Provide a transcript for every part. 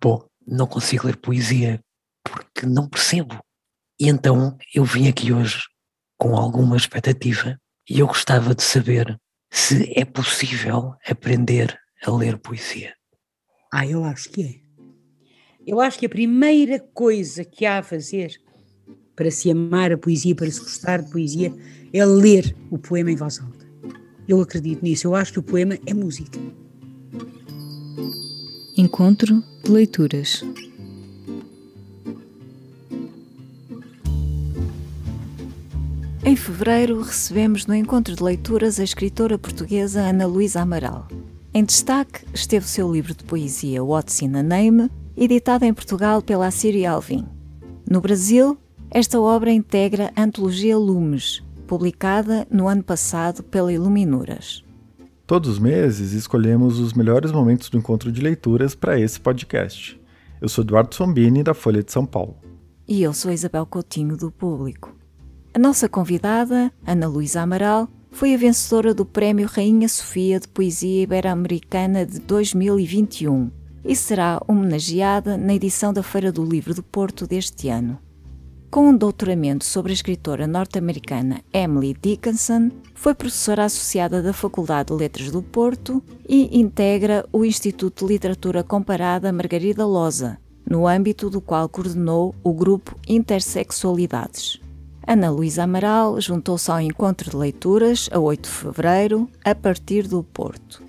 bom, não consigo ler poesia porque não percebo. E então eu vim aqui hoje com alguma expectativa e eu gostava de saber se é possível aprender a ler poesia. Ah, eu acho que é. Eu acho que a primeira coisa que há a fazer para se amar a poesia, para se gostar de poesia, é ler o poema em voz alta. Eu acredito nisso. Eu acho que o poema é música. Encontro de leituras. Em fevereiro, recebemos no encontro de leituras a escritora portuguesa Ana Luísa Amaral. Em destaque esteve o seu livro de poesia What's in a Name, editado em Portugal pela Assíria Alvim. No Brasil, esta obra integra a antologia Lumes, publicada no ano passado pela Iluminuras. Todos os meses escolhemos os melhores momentos do encontro de leituras para esse podcast. Eu sou Eduardo Sombini, da Folha de São Paulo. E eu sou Isabel Coutinho, do Público. A nossa convidada, Ana Luísa Amaral, foi a vencedora do Prémio Rainha Sofia de Poesia Ibero-Americana de 2021 e será homenageada na edição da Feira do Livro do Porto deste ano. Com um doutoramento sobre a escritora norte-americana Emily Dickinson, foi professora associada da Faculdade de Letras do Porto e integra o Instituto de Literatura Comparada Margarida Loza, no âmbito do qual coordenou o grupo Intersexualidades. Ana Luísa Amaral juntou-se ao encontro de leituras a 8 de fevereiro, a partir do Porto.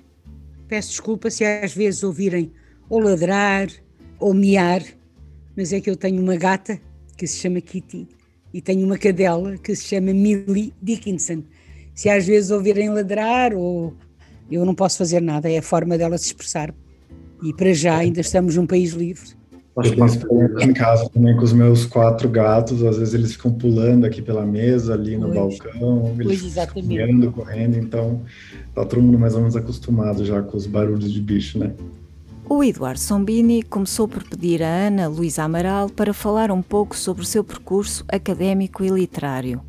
Peço desculpa se às vezes ouvirem ou ladrar ou miar, mas é que eu tenho uma gata que se chama Kitty e tenho uma cadela que se chama Millie Dickinson. Se às vezes ouvirem ladrar ou eu não posso fazer nada, é a forma dela se expressar. E para já ainda estamos num país livre eu passo em casa também com os meus quatro gatos, às vezes eles ficam pulando aqui pela mesa, ali no pois, balcão, eles ficam correndo, então tá todo mundo mais ou menos acostumado já com os barulhos de bicho, né? O Eduardo Sombini começou por pedir a Ana Luísa Amaral para falar um pouco sobre o seu percurso académico e literário.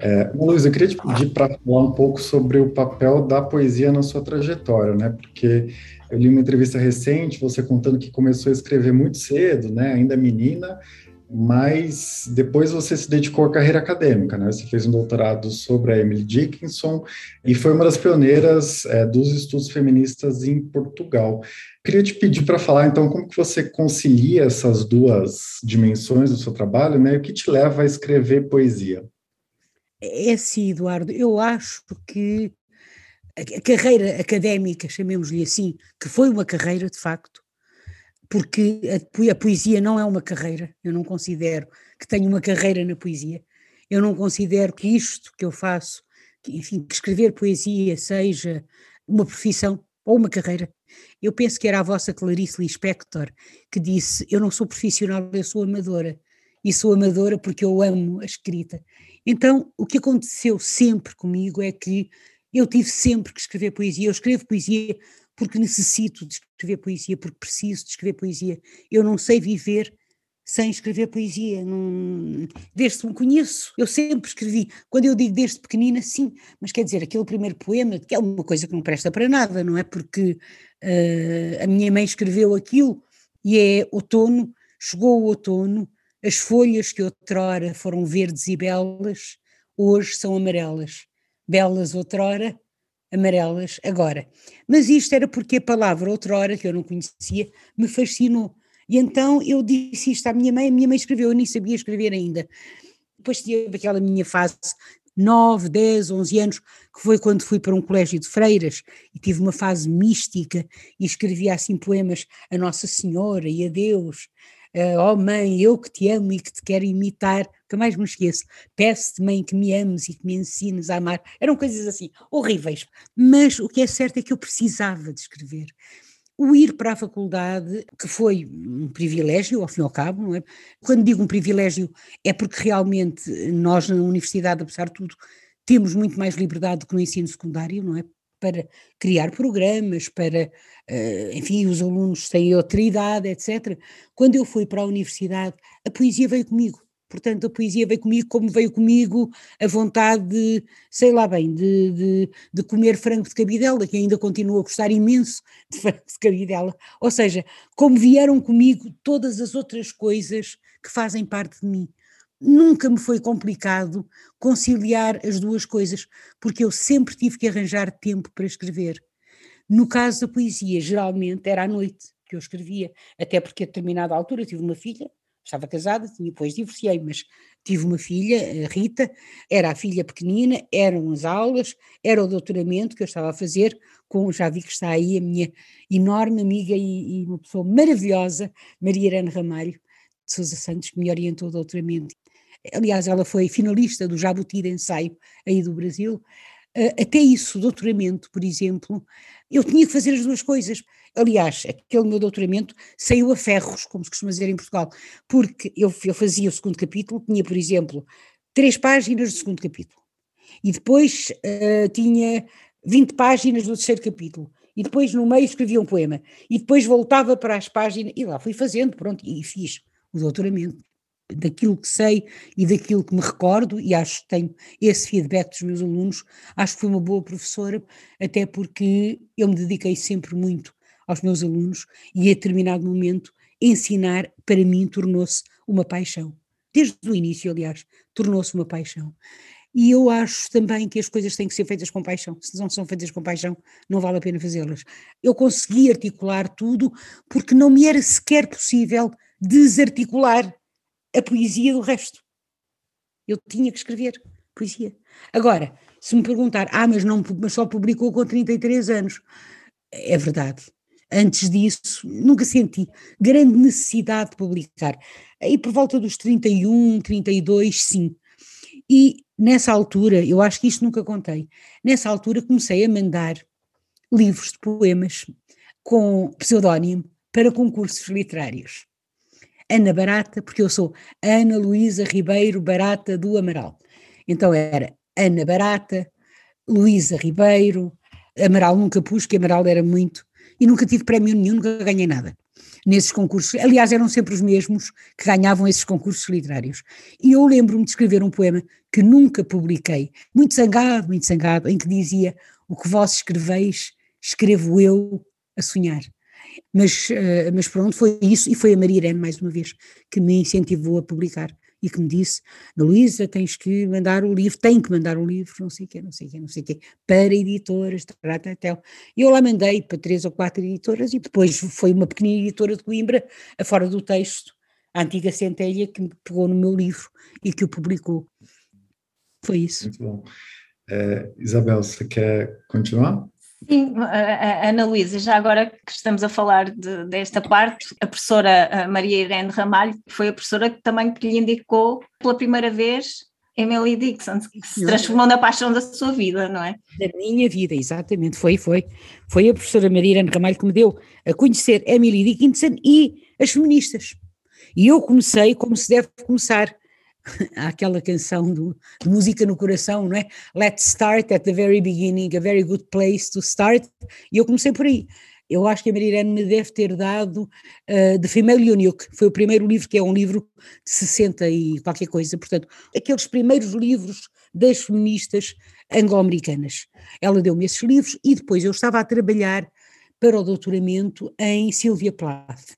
É, Luiz, eu queria te pedir para falar um pouco sobre o papel da poesia na sua trajetória, né? Porque eu li uma entrevista recente, você contando que começou a escrever muito cedo, né? Ainda menina, mas depois você se dedicou à carreira acadêmica, né? Você fez um doutorado sobre a Emily Dickinson e foi uma das pioneiras é, dos estudos feministas em Portugal. Queria te pedir para falar, então, como que você concilia essas duas dimensões do seu trabalho, né? O que te leva a escrever poesia? É assim, Eduardo, eu acho que a carreira académica, chamemos-lhe assim, que foi uma carreira de facto, porque a, poesia não é uma carreira, eu não considero que tenho uma carreira na poesia, eu não considero que isto que eu faço, que, enfim, que escrever poesia seja uma profissão ou uma carreira. Eu penso que era a vossa Clarice Lispector que disse: Eu não sou profissional, eu sou amadora. E sou amadora porque eu amo a escrita. Então, o que aconteceu sempre comigo é que eu tive sempre que escrever poesia. Eu escrevo poesia porque necessito de escrever poesia, porque preciso de escrever poesia. Eu não sei viver sem escrever poesia. Não... Desde que me conheço, eu sempre escrevi. Quando eu digo desde pequenina, sim, mas quer dizer, aquele primeiro poema, que é uma coisa que não presta para nada, não é? Porque uh, a minha mãe escreveu aquilo e é outono, chegou o outono, as folhas que outrora foram verdes e belas, hoje são amarelas. Belas outrora, amarelas agora. Mas isto era porque a palavra outrora, que eu não conhecia, me fascinou. E então eu disse isto à minha mãe, a minha mãe escreveu, eu nem sabia escrever ainda. Depois tive aquela minha fase 9, 10, 11 anos, que foi quando fui para um colégio de freiras e tive uma fase mística e escrevia assim poemas a Nossa Senhora e a Deus uh, oh mãe, eu que te amo e que te quero imitar, nunca mais me esqueço, peço-te mãe que me ames e que me ensines a amar, eram coisas assim, horríveis, mas o que é certo é que eu precisava de escrever. O ir para a faculdade, que foi um privilégio, ao fim e ao cabo, não é? Quando digo um privilégio, é porque realmente nós na universidade, apesar de tudo, temos muito mais liberdade do que no ensino secundário, não é? para criar programas, para, uh, enfim, os alunos têm outra idade, etc. Quando eu fui para a universidade, a poesia veio comigo. Portanto, a poesia veio comigo como veio comigo a vontade de, sei lá bem, de, de, de comer frango de cabidela, que ainda continuo a gostar imenso de frango de cabidela. Ou seja, como vieram comigo todas as outras coisas que fazem parte de mim. Nunca me foi complicado conciliar as duas coisas, porque eu sempre tive que arranjar tempo para escrever. No caso da poesia, geralmente era à noite que eu escrevia, até porque a determinada altura tive uma filha, estava casada, depois divorciei, mas tive uma filha, Rita, era a filha pequenina, eram as aulas, era o doutoramento que eu estava a fazer, com, já vi que está aí a minha enorme amiga e, e uma pessoa maravilhosa, Maria Irene Ramalho, de Sousa Santos, que me orientou o doutoramento. Aliás, ela foi finalista do Jabuti de Ensaio aí do Brasil. Uh, até isso, doutoramento, por exemplo, eu tinha que fazer as duas coisas. Aliás, aquele meu doutoramento saiu a ferros, como se costuma dizer em Portugal, porque eu, eu fazia o segundo capítulo, tinha, por exemplo, três páginas do segundo capítulo, e depois uh, tinha 20 páginas do terceiro capítulo, e depois no meio escrevia um poema, e depois voltava para as páginas, e lá fui fazendo, pronto, e fiz o doutoramento daquilo que sei e daquilo que me recordo, e acho que tenho esse feedback dos meus alunos, acho que fui uma boa professora, até porque eu me dediquei sempre muito aos meus alunos e a determinado momento ensinar para mim tornou-se uma paixão. Desde o início, aliás, tornou-se uma paixão. E eu acho também que as coisas têm que ser feitas com paixão. Se não são feitas com paixão, não vale a pena fazê-las. Eu consegui articular tudo porque não me era sequer possível desarticular a poesia do resto. Eu tinha que escrever poesia. Agora, se me perguntar, ah, mas, não, mas só publicou com 33 anos, é verdade. Antes disso, nunca senti grande necessidade de publicar. Aí por volta dos 31, 32, sim. E nessa altura, eu acho que isto nunca contei, nessa altura comecei a mandar livros de poemas com pseudónimo para concursos literários. Ana Barata, porque eu sou Ana Luísa Ribeiro Barata do Amaral. Então era Ana Barata, Luísa Ribeiro, Amaral nunca pus, que Amaral era muito, e nunca tive prémio nenhum, nunca ganhei nada nesses concursos. Aliás, eram sempre os mesmos que ganhavam esses concursos literários. E eu lembro-me de escrever um poema que nunca publiquei, muito zangado, muito zangado, em que dizia: O que vós escreveis, escrevo eu a sonhar. Mas, uh, mas pronto, foi isso, e foi a Maria Irene, mais uma vez, que me incentivou a publicar e que me disse, Luísa, tens que mandar o livro, tem que mandar o livro, não sei o quê, não sei o quê, não sei o quê, para editoras, e eu lá mandei para três ou quatro editoras e depois foi uma pequenina editora de Coimbra, a fora do texto, a antiga Centelha, que me pegou no meu livro e que o publicou. Foi isso. Muito bom. É, Isabel, você quer continuar? Sim, Ana Luísa, já agora que estamos a falar de, desta parte, a professora Maria Irene Ramalho foi a professora que também que lhe indicou pela primeira vez Emily Dixon, que se transformou na paixão da sua vida, não é? Da minha vida, exatamente, foi, foi. Foi a professora Maria Irene Ramalho que me deu a conhecer Emily Dickinson e as feministas. E eu comecei como se deve começar, aquela canção do, de música no coração, não é? Let's start at the very beginning, a very good place to start. E eu comecei por aí. Eu acho que a Maria Irene me deve ter dado uh, The Female Eunuch, foi o primeiro livro, que é um livro de 60 e qualquer coisa, portanto, aqueles primeiros livros das feministas anglo-americanas. Ela deu-me esses livros e depois eu estava a trabalhar para o doutoramento em Sylvia Plath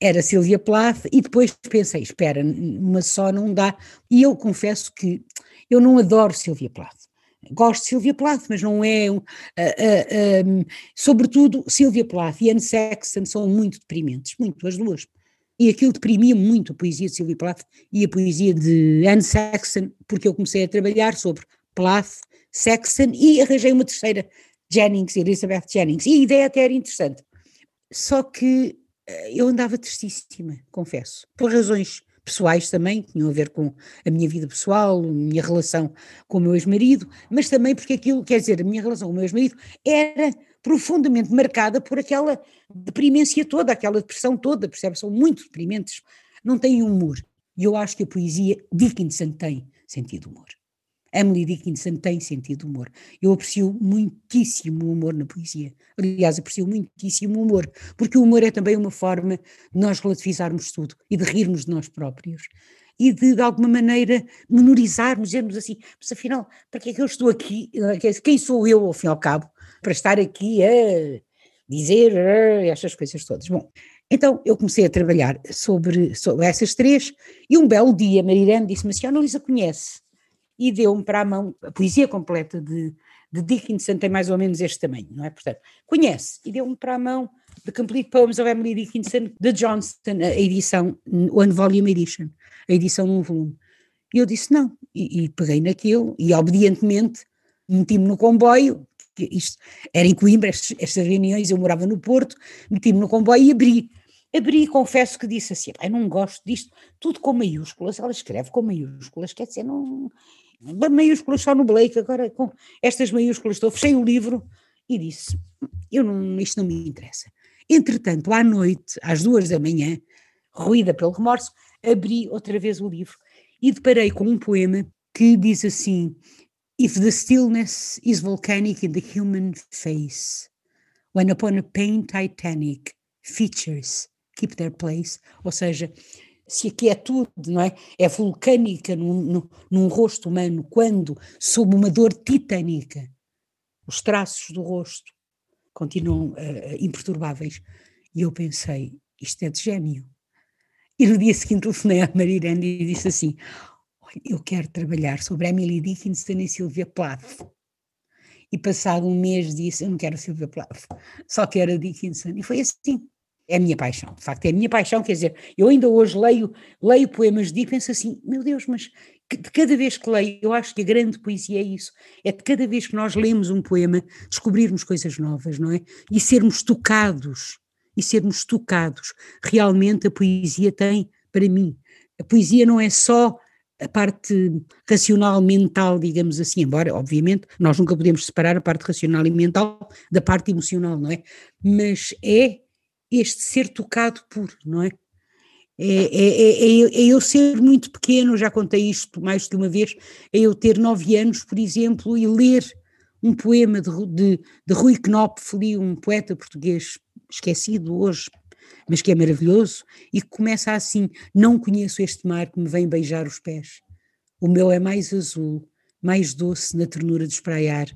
era Silvia Plath e depois pensei, espera, uma só não dá. E eu confesso que eu não adoro Silvia Plath. Gosto de Silvia Plath, mas não é. Uh, uh, um, sobretudo, Silvia Plath e Anne Sexton são muito deprimentes, muito, as duas. E aquilo deprimia muito a poesia de Silvia Plath e a poesia de Anne Sexton, porque eu comecei a trabalhar sobre Plath, Sexton e arranjei uma terceira, Jennings, Elizabeth Jennings. E a ideia até era interessante. Só que eu andava tristíssima, confesso, por razões pessoais também, que tinham a ver com a minha vida pessoal, a minha relação com o meu ex-marido, mas também porque aquilo, quer dizer, a minha relação com o meu ex-marido era profundamente marcada por aquela deprimência toda, aquela depressão toda, percebe? São muito deprimentes, não têm humor. E eu acho que a poesia Dickinson tem sentido humor. Emily Dickinson tem sentido de humor. Eu aprecio muitíssimo o humor na poesia. Aliás, aprecio muitíssimo o humor, porque o humor é também uma forma de nós relativizarmos tudo e de rirmos de nós próprios. e de, de alguma maneira, menorizarmos, dizermos assim, mas afinal, para que é que eu estou aqui? Quem sou eu, ao fim e ao cabo, para estar aqui a dizer estas coisas todas? Bom, então eu comecei a trabalhar sobre, sobre essas três e um belo dia Marirene disse-me assim, a Ana Luísa conhece e deu-me para a mão a poesia completa de, de Dickinson, tem mais ou menos este tamanho, não é? Portanto, conhece e deu-me para a mão The Complete Poems of Emily Dickinson de Johnston, a edição, One Volume Edition, a edição num volume. E eu disse não, e, e peguei naquilo e obedientemente meti-me no comboio, isto era em Coimbra, estas, estas reuniões, eu morava no Porto, meti-me no comboio e abri. Abri e confesso que disse assim, eu não gosto disto, tudo com maiúsculas, ela escreve com maiúsculas, quer dizer, não, maiúsculas só no Blake, agora com estas maiúsculas estou, fechei o livro e disse, eu não, isto não me interessa. Entretanto, à noite, às duas da manhã, ruída pelo remorso, abri outra vez o livro e deparei com um poema que diz assim: If the stillness is volcanic in the human face, when upon a pain titanic features keep their place, ou seja, se a quietude não é, é vulcânica num, num, num rosto humano, quando, sob uma dor titânica, os traços do rosto continuam uh, imperturbáveis. E eu pensei, isto é de gênio. E no dia seguinte telefonei à Marirene e disse assim, eu quero trabalhar sobre Emily Dickinson e Sylvia Plath. E passado um mês disse, eu não quero Sylvia Plath, só quero a Dickinson. E foi assim. É a minha paixão, de facto, é a minha paixão, quer dizer, eu ainda hoje leio, leio poemas de e penso assim, meu Deus, mas de cada vez que leio, eu acho que a grande poesia é isso, é de cada vez que nós lemos um poema, descobrirmos coisas novas, não é? E sermos tocados, e sermos tocados. Realmente a poesia tem, para mim, a poesia não é só a parte racional, mental, digamos assim, embora, obviamente, nós nunca podemos separar a parte racional e mental da parte emocional, não é? Mas é este ser tocado por, não é? É, é, é, é, eu ser muito pequeno, já contei isto mais de uma vez, é eu ter nove anos, por exemplo, e ler um poema de, de, de Rui Knopfli, um poeta português esquecido hoje, mas que é maravilhoso, e que começa assim: Não conheço este mar que me vem beijar os pés. O meu é mais azul, mais doce na ternura de espraiar.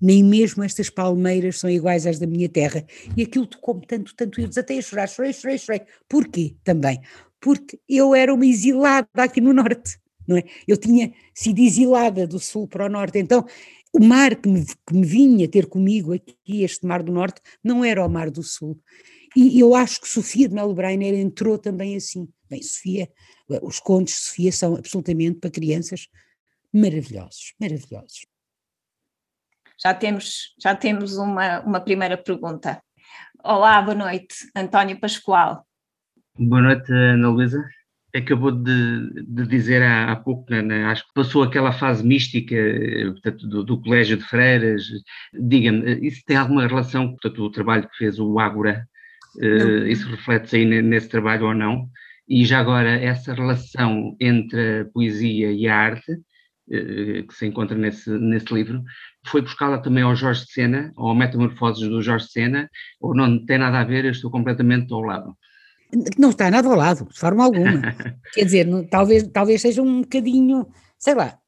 Nem mesmo estas palmeiras são iguais às da minha terra. E aquilo tocou-me tanto, tanto, eu desatei a chorar, chorei, chorei, chorei. Porquê também? Porque eu era uma exilada aqui no norte, não é? Eu tinha sido exilada do sul para o norte, então o mar que me, que me vinha ter comigo aqui, este mar do norte, não era o mar do sul. E eu acho que Sofia de Melo Breiner entrou também assim. Bem, Sofia, os contos de Sofia são absolutamente para crianças maravilhosos, maravilhosos. Já temos, já temos uma, uma primeira pergunta. Olá, boa noite, António Pascoal. Boa noite, Ana Luísa. Acabou de, de dizer há, há pouco, né, né acho que passou aquela fase mística portanto, do, do Colégio de Freiras. Diga-me, isso tem alguma relação com o trabalho que fez o Ágora Uh, isso reflete-se aí nesse trabalho ou não? E já agora, essa relação entre a poesia e a arte, que se encontra nesse, nesse livro, foi buscá-la também ao Jorge Sena, ou Metamorfoses do Jorge Sena, ou não tem nada a ver, eu estou completamente ao lado? Não está nada ao lado, de forma alguma. Quer dizer, não, talvez, talvez seja um bocadinho, sei lá,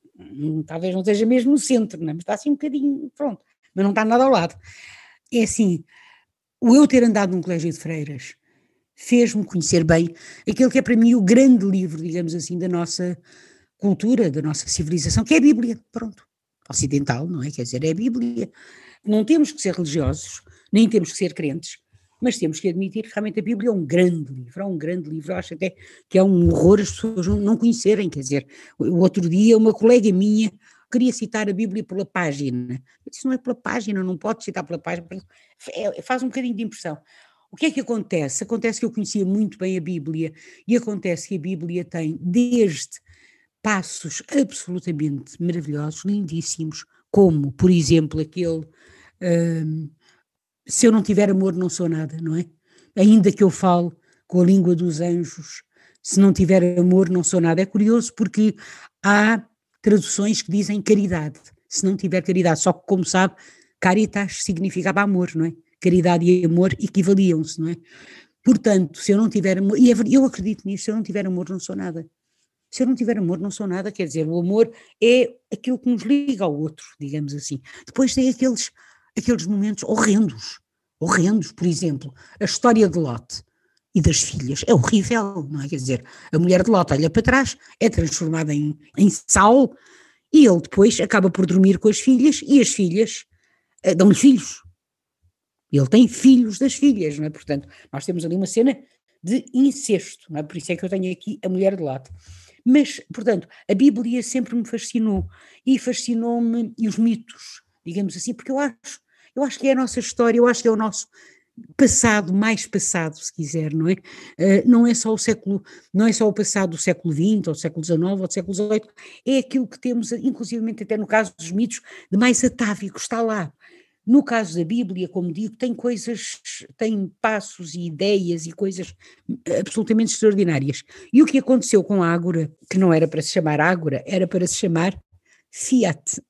talvez não seja mesmo no centro, não é? mas está assim um bocadinho, pronto, mas não está nada ao lado. É assim, o eu ter andado num colégio de freiras fez-me conhecer bem aquele que é para mim o grande livro, digamos assim, da nossa cultura, da nossa civilização, que é a Bíblia, pronto, ocidental, não é? Quer dizer, é a Bíblia. Não temos que ser religiosos, nem temos que ser crentes, mas temos que admitir que realmente a Bíblia é um grande livro, é um grande livro, eu acho até que é um horror as pessoas não conhecerem, quer dizer, o outro dia uma colega minha queria citar a Bíblia pela página. Isso não é pela página, não pode citar pela página, é, faz um bocadinho de impressão. O que é que acontece? Acontece que eu conhecia muito bem a Bíblia e acontece que a Bíblia tem desde passos absolutamente maravilhosos, lindíssimos, como, por exemplo, aquele hum, se eu não tiver amor não sou nada, não é? Ainda que eu fale com a língua dos anjos, se não tiver amor não sou nada. É curioso porque há traduções que dizem caridade. Se não tiver caridade, só que como sabe, caritas significava amor, não é? Caridade e amor equivaliam-se, não é? Portanto, se eu não tiver amor, e é eu acredito nisso, se eu não tiver amor não sou nada. Se eu não tiver amor, não sou nada, quer dizer, o amor é aquilo que nos liga ao outro, digamos assim. Depois tem aqueles, aqueles momentos horrendos, horrendos, por exemplo, a história de Lot e das filhas, é horrível, não é? Quer dizer, a mulher de Lot olha para trás, é transformada em, em sal, e ele depois acaba por dormir com as filhas, e as filhas uh, dão-lhe filhos. Ele tem filhos das filhas, não é? Portanto, nós temos ali uma cena de incesto, não é? Por isso é que eu tenho aqui a mulher de Lot. Mas, portanto, a Bíblia sempre me fascinou e fascinou-me e os mitos, digamos assim, porque eu acho, eu acho que é a nossa história, eu acho que é o nosso passado, mais passado, se quiser, não é? Uh, não é só o século, não é só o passado do século XX, ou do século XIX, ou do século XVIII, é aquilo que temos, inclusivamente até no caso dos mitos, de mais atávico, está lá. No caso da Bíblia, como digo, tem coisas, tem passos e ideias e coisas absolutamente extraordinárias. E o que aconteceu com a Ágora, que não era para se chamar Ágora, era para se chamar Fiat.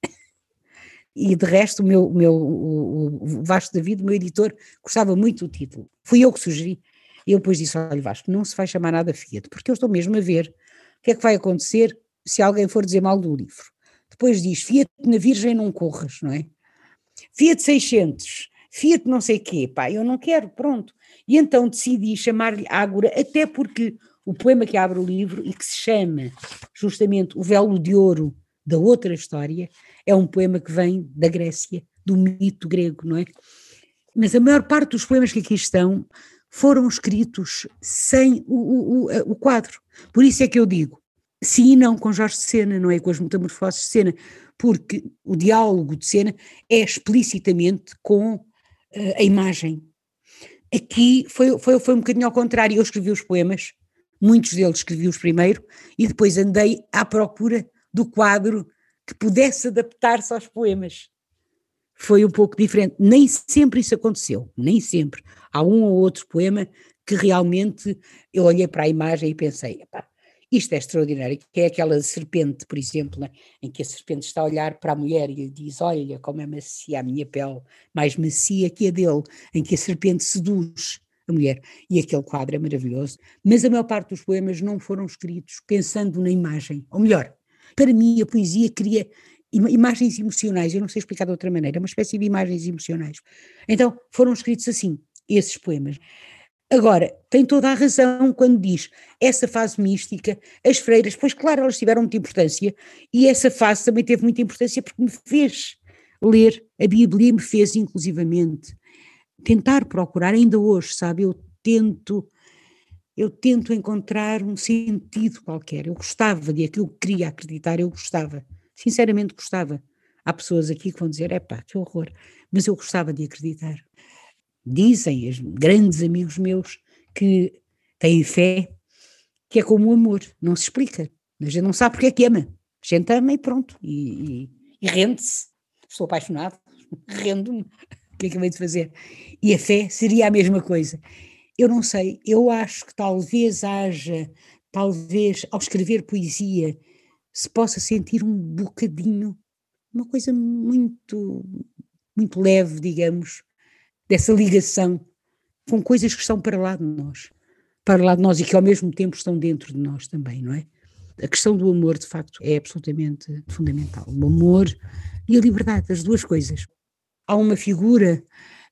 E de resto, o meu, o meu o Vasco David, o meu editor, gostava muito do título. Fui eu que sugeri. Eu depois disse: olha, Vasco, não se vai chamar nada Fiat, porque eu estou mesmo a ver o que é que vai acontecer se alguém for dizer mal do livro. Depois diz: Fiat na Virgem não corras, não é? Fiat 600, Fiat não sei quê, pá, eu não quero, pronto. E então decidi chamar-lhe Ágora, até porque o poema que abre o livro e que se chama justamente O Velo de Ouro da outra história, é um poema que vem da Grécia, do mito grego, não é? Mas a maior parte dos poemas que aqui estão foram escritos sem o, o, o, quadro. Por isso é que eu digo, sim e não com Jorge de Sena, não é? Com as metamorfoses de Sena, porque o diálogo de cena é explicitamente com uh, a imagem. Aqui foi, foi, foi um bocadinho ao contrário, eu escrevi os poemas, muitos deles escrevi-os primeiro, e depois andei à procura do quadro que pudesse adaptar-se aos poemas. Foi um pouco diferente. Nem sempre isso aconteceu, nem sempre. Há um ou outro poema que realmente eu olhei para a imagem e pensei, isto é extraordinário, que é aquela serpente, por exemplo, né, em que a serpente está a olhar para a mulher e lhe diz: Olha como é macia a minha pele, mais macia que a dele, em que a serpente seduz a mulher. E aquele quadro é maravilhoso. Mas a maior parte dos poemas não foram escritos pensando na imagem. Ou melhor, para mim a poesia cria imagens emocionais, eu não sei explicar de outra maneira, uma espécie de imagens emocionais. Então foram escritos assim, esses poemas. Agora, tem toda a razão quando diz essa fase mística, as freiras, pois claro, elas tiveram muita importância e essa fase também teve muita importância porque me fez ler a Bíblia e me fez inclusivamente tentar procurar, ainda hoje, sabe, eu tento, eu tento encontrar um sentido qualquer, eu gostava de aquilo que queria acreditar, eu gostava, sinceramente gostava. Há pessoas aqui que vão dizer, é pá, que horror, mas eu gostava de acreditar dizem os grandes amigos meus que têm fé, que é como o amor, não se explica. A gente não sabe porque é que ama. A gente ama e pronto, e, e, e rende-se. Estou apaixonado, rendo-me. O que é eu venho de fazer? E a fé seria a mesma coisa. Eu não sei, eu acho que talvez haja, talvez ao escrever poesia, se possa sentir um bocadinho, uma coisa muito, muito leve, digamos, dessa ligação com coisas que estão para lá de nós, para lá de nós e que ao mesmo tempo estão dentro de nós também, não é? A questão do amor, de facto, é absolutamente fundamental. O amor e a liberdade, as duas coisas. Há uma figura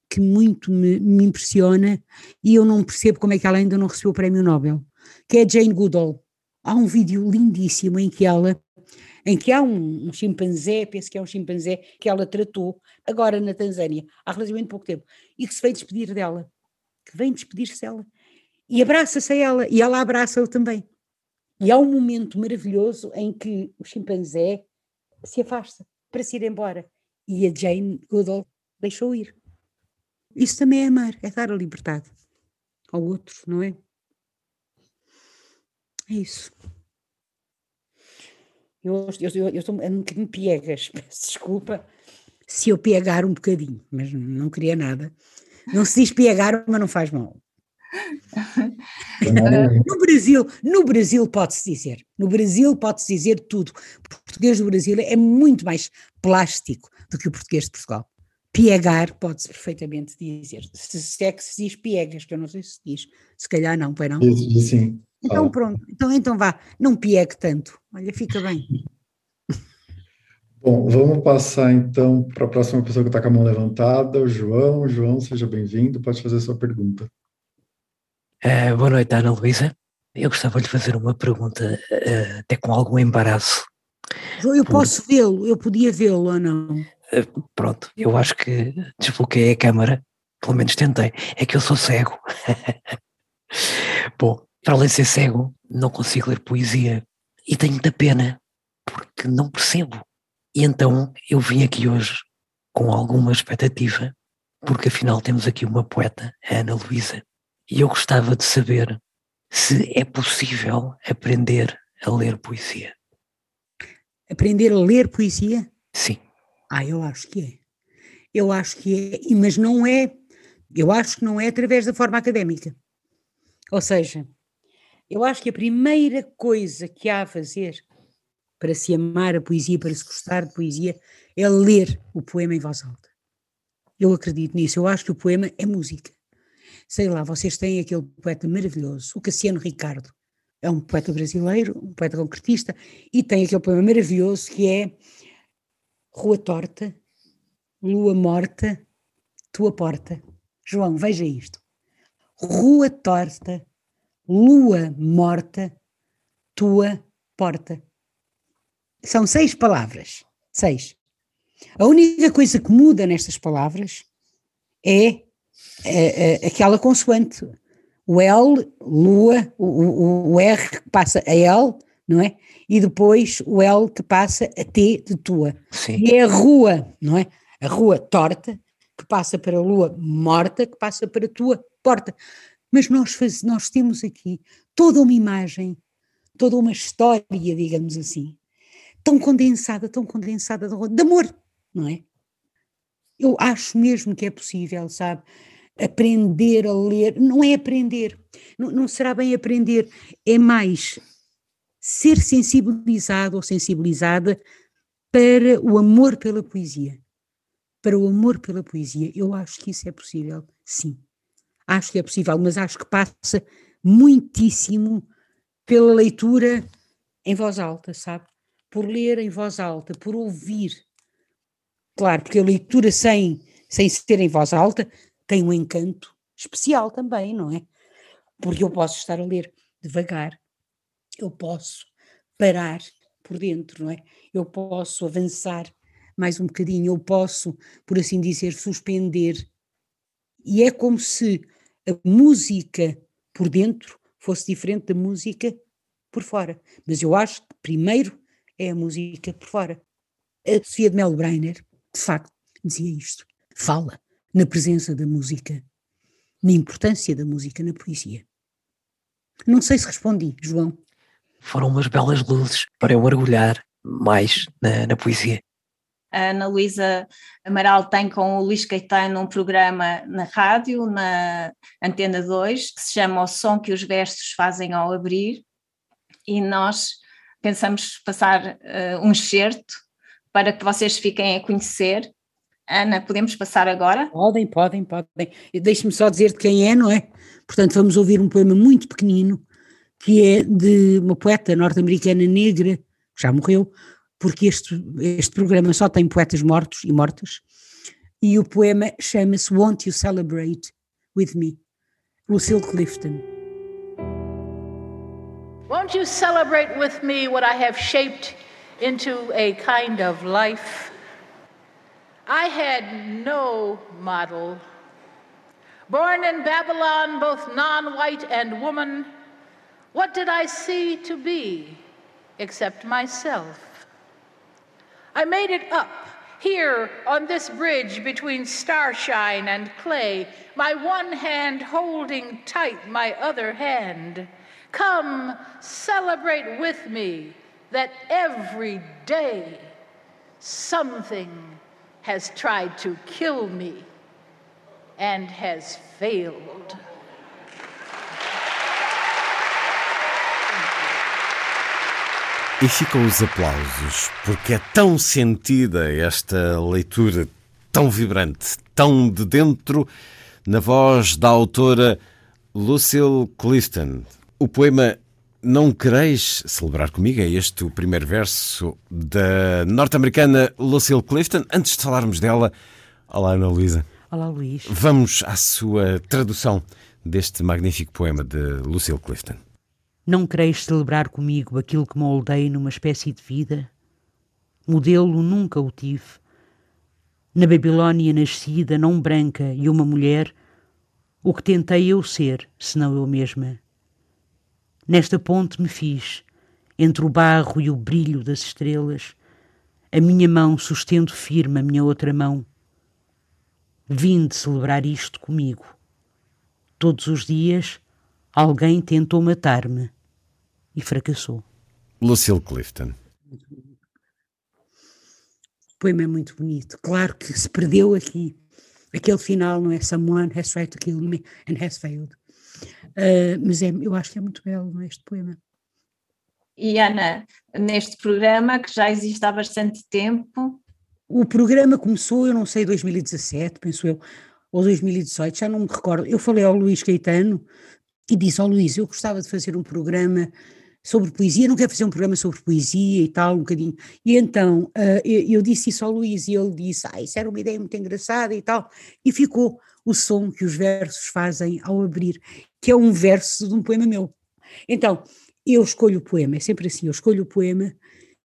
que muito me, me impressiona e eu não percebo como é que ela ainda não recebeu o prémio Nobel, que é Jane Goodall. Há um vídeo lindíssimo em que ela em que há um, um, chimpanzé, penso que é um chimpanzé, que ela tratou agora na Tanzânia, há relativamente pouco tempo, e que se veio despedir dela, que vem despedir-se dela, e abraça-se a ela, e ela abraça-o também. E há um momento maravilhoso em que o chimpanzé se afasta para se ir embora, e a Jane Goodall deixou ir. Isso também é amar, é dar a liberdade ao outro, não é? É isso. Eu, eu, eu, eu estou um bocadinho piegas, peço desculpa se eu piegar um bocadinho, mas não queria nada. Não se diz piegar, mas não faz mal. no Brasil, no Brasil pode-se dizer, no Brasil pode-se dizer tudo. O português do Brasil é muito mais plástico do que o português de Portugal. Piegar pode-se perfeitamente dizer. Se, é que se diz piegas, que eu não sei se diz, se calhar não, foi não? Sim. Então pronto, então, então vá, não piegue tanto. Olha, fica bem. Bom, vamos passar então para a próxima pessoa que está com a mão levantada, o João. João, seja bem-vindo, pode fazer a sua pergunta. Uh, boa noite, Ana Luísa. Eu gostava de fazer uma pergunta, uh, até com algum embaraço. Eu posso vê-lo, eu podia vê-lo ou não? Uh, pronto, eu acho que desbloqueei a câmara, pelo menos tentei. É que eu sou cego. Bom, para além de ser cego, não consigo ler poesia e tenho muita pena, porque não percebo. E então eu vim aqui hoje com alguma expectativa, porque afinal temos aqui uma poeta, a Ana Luísa, e eu gostava de saber se é possível aprender a ler poesia. Aprender a ler poesia? Sim. Ah, eu acho que é. Eu acho que é, mas não é, eu acho que não é através da forma académica. Ou seja, eu acho que a primeira coisa que há a fazer para se amar a poesia, para se gostar de poesia, é ler o poema em voz alta. Eu acredito nisso. Eu acho que o poema é música. Sei lá, vocês têm aquele poeta maravilhoso, o Cassiano Ricardo. É um poeta brasileiro, um poeta concretista, e tem aquele poema maravilhoso que é Rua Torta, Lua Morta, Tua Porta. João, veja isto. Rua Torta, Lua Morta, Tua Porta. São seis palavras. Seis. A única coisa que muda nestas palavras é, é, é aquela consoante. O L, lua, o, o, o, R que passa a L, não é? E depois o L que passa a T de tua. Sim. E é a rua, não é? A rua torta, que passa para a lua morta, que passa para a tua porta. Mas nós, faz, nós temos aqui toda uma imagem, toda uma história, digamos assim, tão condensada, tão condensada de amor, não é? Eu acho mesmo que é possível, sabe? Aprender a ler, não é aprender, não, não será bem aprender, é mais ser sensibilizado ou sensibilizada para o amor pela poesia. Para o amor pela poesia, eu acho que isso é possível, sim. Acho que é possível, mas acho que passa muitíssimo pela leitura em voz alta, sabe? por ler em voz alta, por ouvir. Claro, porque a leitura sem, sem ser em voz alta tem um encanto especial também, não é? Porque eu posso estar a ler devagar, eu posso parar por dentro, não é? Eu posso avançar mais um bocadinho, eu posso, por assim dizer, suspender. E é como se a música por dentro fosse diferente da música por fora. Mas eu acho que primeiro é a música por fora. A Sofia de Melo Breiner, de facto, dizia isto. Fala na presença da música, na importância da música na poesia. Não sei se respondi, João. Foram umas belas luzes para eu mergulhar mais na, na poesia. A Ana Luísa Amaral tem com o Luís Caetano um programa na rádio, na Antena 2, que se chama O Som que os Versos Fazem ao Abrir, e nós pensamos passar uh, um excerto para que vocês fiquem a conhecer. Ana, podemos passar agora? Podem, podem, podem. Deixe-me só dizer de quem é, não é? Portanto, vamos ouvir um poema muito pequenino, que é de uma poeta norte-americana negra, que já morreu, porque este, este programa só tem poetas mortos e mortas, e o poema chama-se Won't You Celebrate With Me, Lucille Clifton. Won't you celebrate with me what I have shaped into a kind of life? I had no model. Born in Babylon, both non white and woman, what did I see to be except myself? I made it up here on this bridge between starshine and clay, my one hand holding tight my other hand. Come celebrate with me that every day something has tried to kill me and has failed. E ficam os aplausos, porque é tão sentida esta leitura, tão vibrante, tão de dentro, na voz da autora Lucille Clifton. O poema Não quereis celebrar comigo? É este o primeiro verso da norte-americana Lucille Clifton. Antes de falarmos dela, olá Ana Luísa. Olá Luís. Vamos à sua tradução deste magnífico poema de Lucille Clifton. Não quereis celebrar comigo aquilo que moldei numa espécie de vida? Modelo nunca o tive. Na Babilónia nascida, não branca e uma mulher, o que tentei eu ser, senão eu mesma. Nesta ponte me fiz, entre o barro e o brilho das estrelas, a minha mão sustendo firme a minha outra mão. Vim de celebrar isto comigo. Todos os dias alguém tentou matar-me e fracassou. Lucille Clifton. O poema é muito bonito. Claro que se perdeu aqui. Aquele final não é Someone has tried to kill me and has failed. Uh, mas é, eu acho que é muito belo não é, este poema. E Ana, neste programa que já existe há bastante tempo. O programa começou, eu não sei, 2017, penso eu, ou 2018, já não me recordo. Eu falei ao Luís Caetano e disse ao Luís: eu gostava de fazer um programa sobre poesia, não quero fazer um programa sobre poesia e tal, um bocadinho. E então uh, eu, eu, disse isso ao Luís e ele disse, ah, isso era uma ideia muito engraçada e tal, e ficou o som que os versos fazem ao abrir, que é um verso de um poema meu. Então, eu escolho o poema, é sempre assim, eu escolho o poema,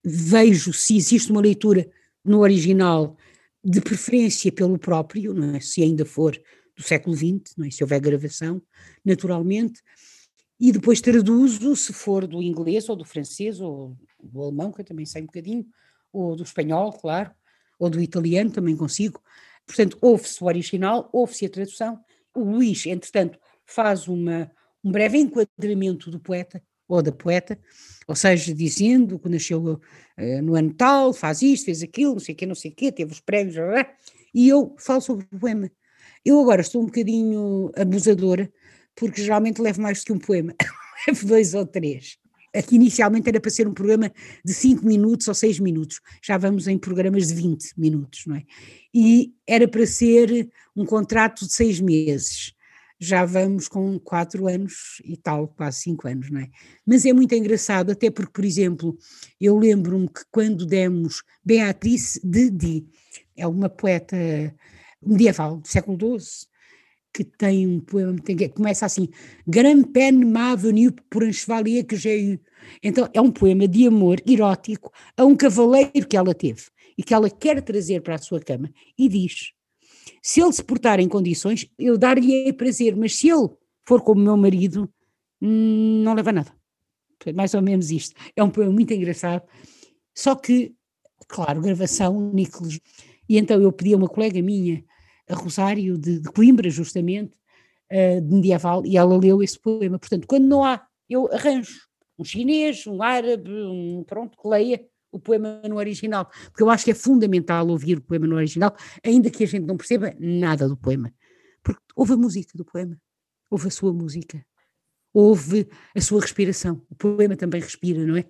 vejo se existe uma leitura no original, de preferência pelo próprio, é? se ainda for do século XX, é? se houver gravação, naturalmente, e depois traduzo, se for do inglês ou do francês ou do alemão, que eu também sei um bocadinho, ou do espanhol, claro, ou do italiano, também consigo. Portanto, ouve-se o original, ouve-se a tradução. O Luís, entretanto, faz uma, um breve enquadramento do poeta ou da poeta, ou seja, dizendo que nasceu uh, no ano tal, faz isto, fez aquilo, não sei o quê, não sei o quê, teve os prémios, blá, blá, e eu falo sobre o poema. Eu agora estou um bocadinho abusadora, porque geralmente levo mais do que um poema, levo dois ou três. Aqui inicialmente era para ser um programa de 5 minutos ou 6 minutos, já vamos em programas de 20 minutos, não é? E era para ser um contrato de 6 meses, já vamos com 4 anos e tal, quase 5 anos, não é? Mas é muito engraçado, até porque, por exemplo, eu lembro-me que quando demos Beatriz de Di, é uma poeta medieval do século XII, que tem um poema que começa assim: Grand peine m'a venu pour un chevalier que j'ai eu. Então é um poema de amor erótico a um cavaleiro que ela teve e que ela quer trazer para a sua cama e diz: Se ele se portar em condições, eu dar-lhe prazer, mas se ele for como meu marido, hum, não leva nada. Mais ou menos isto. É um poema muito engraçado. Só que, claro, gravação, Nicolas. E então eu pedi a uma colega minha a Rosário de, de Coimbra, justamente, uh, de medieval, e ela leu esse poema. Portanto, quando não há, eu arranjo um chinês, um árabe, um pronto, que leia o poema no original, porque eu acho que é fundamental ouvir o poema no original, ainda que a gente não perceba nada do poema, porque ouve a música do poema, ouve a sua música, ouve a sua respiração, o poema também respira, não é?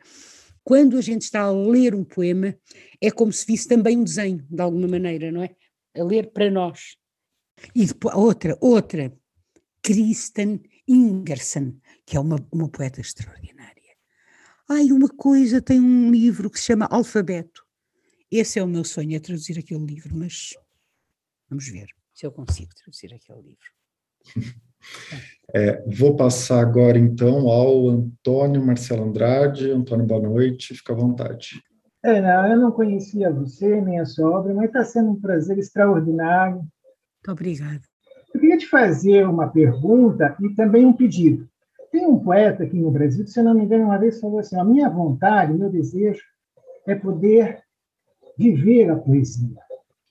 Quando a gente está a ler um poema, é como se visse também um desenho, de alguma maneira, não é? A ler para nós. E depois, outra, outra, Kristen Ingerson, que é uma, uma poeta extraordinária. Ai, uma coisa, tem um livro que se chama Alfabeto. Esse é o meu sonho, é traduzir aquele livro, mas vamos ver se eu consigo traduzir aquele livro. É, vou passar agora então ao Antônio Marcelo Andrade. Antônio, boa noite, fica à vontade. Ana, eu não conhecia você nem a sua obra, mas está sendo um prazer extraordinário. Muito obrigada. Eu queria te fazer uma pergunta e também um pedido. Tem um poeta aqui no Brasil, que, se eu não me engano, uma vez falou assim: a minha vontade, meu desejo é poder viver a poesia.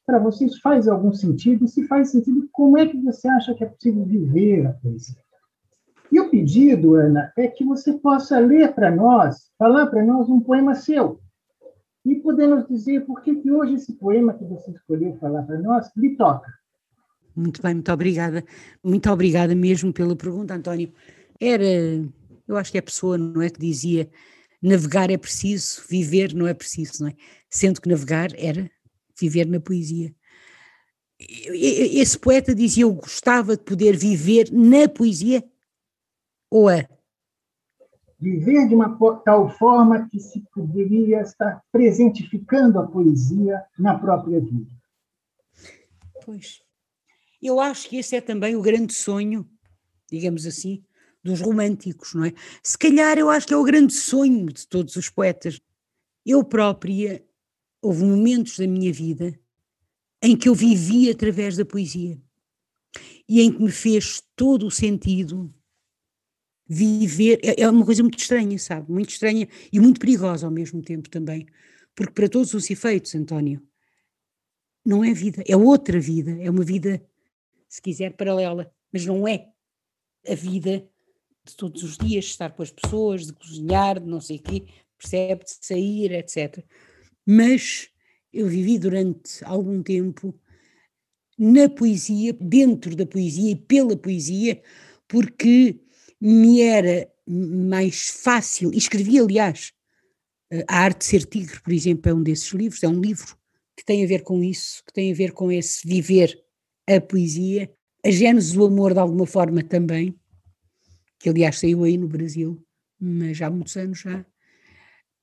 Para você, isso faz algum sentido? E se faz sentido, como é que você acha que é possível viver a poesia? E o pedido, Ana, é que você possa ler para nós, falar para nós um poema seu, e podemos dizer por que, que hoje esse poema que você escolheu falar para nós lhe toca. Muito bem, muito obrigada. Muito obrigada mesmo pela pergunta, António. Era, eu acho que é a pessoa, não é, que dizia navegar é preciso, viver não é preciso, não é? Sendo que navegar era viver na poesia. Esse poeta dizia: Eu gostava de poder viver na poesia ou a. viver de uma tal forma que se poderia estar presentificando a poesia na própria vida. Pois. Eu acho que esse é também o grande sonho, digamos assim, dos românticos, não é? Se calhar eu acho que é o grande sonho de todos os poetas. Eu própria, houve momentos da minha vida em que eu vivi através da poesia e em que me fez todo o sentido viver. É, é uma coisa muito estranha, sabe? Muito estranha e muito perigosa ao mesmo tempo também. Porque, para todos os efeitos, António, não é vida, é outra vida, é uma vida, se quiser, paralela, mas não é a vida de todos os dias, de estar com as pessoas, de cozinhar, de não sei o quê, percebe, de sair, etc. Mas eu vivi durante algum tempo na poesia, dentro da poesia e pela poesia, porque me era mais fácil, e escrevi, aliás, eh, A Arte de Ser Tigre, por exemplo, é um desses livros, é um livro que tem a ver com isso, que tem a ver com esse viver a poesia, a gênese do amor de alguma forma também, que aliás saiu aí no Brasil, mas há muitos anos já.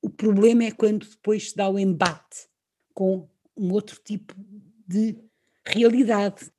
O problema é quando depois se dá o embate com um outro tipo de realidade.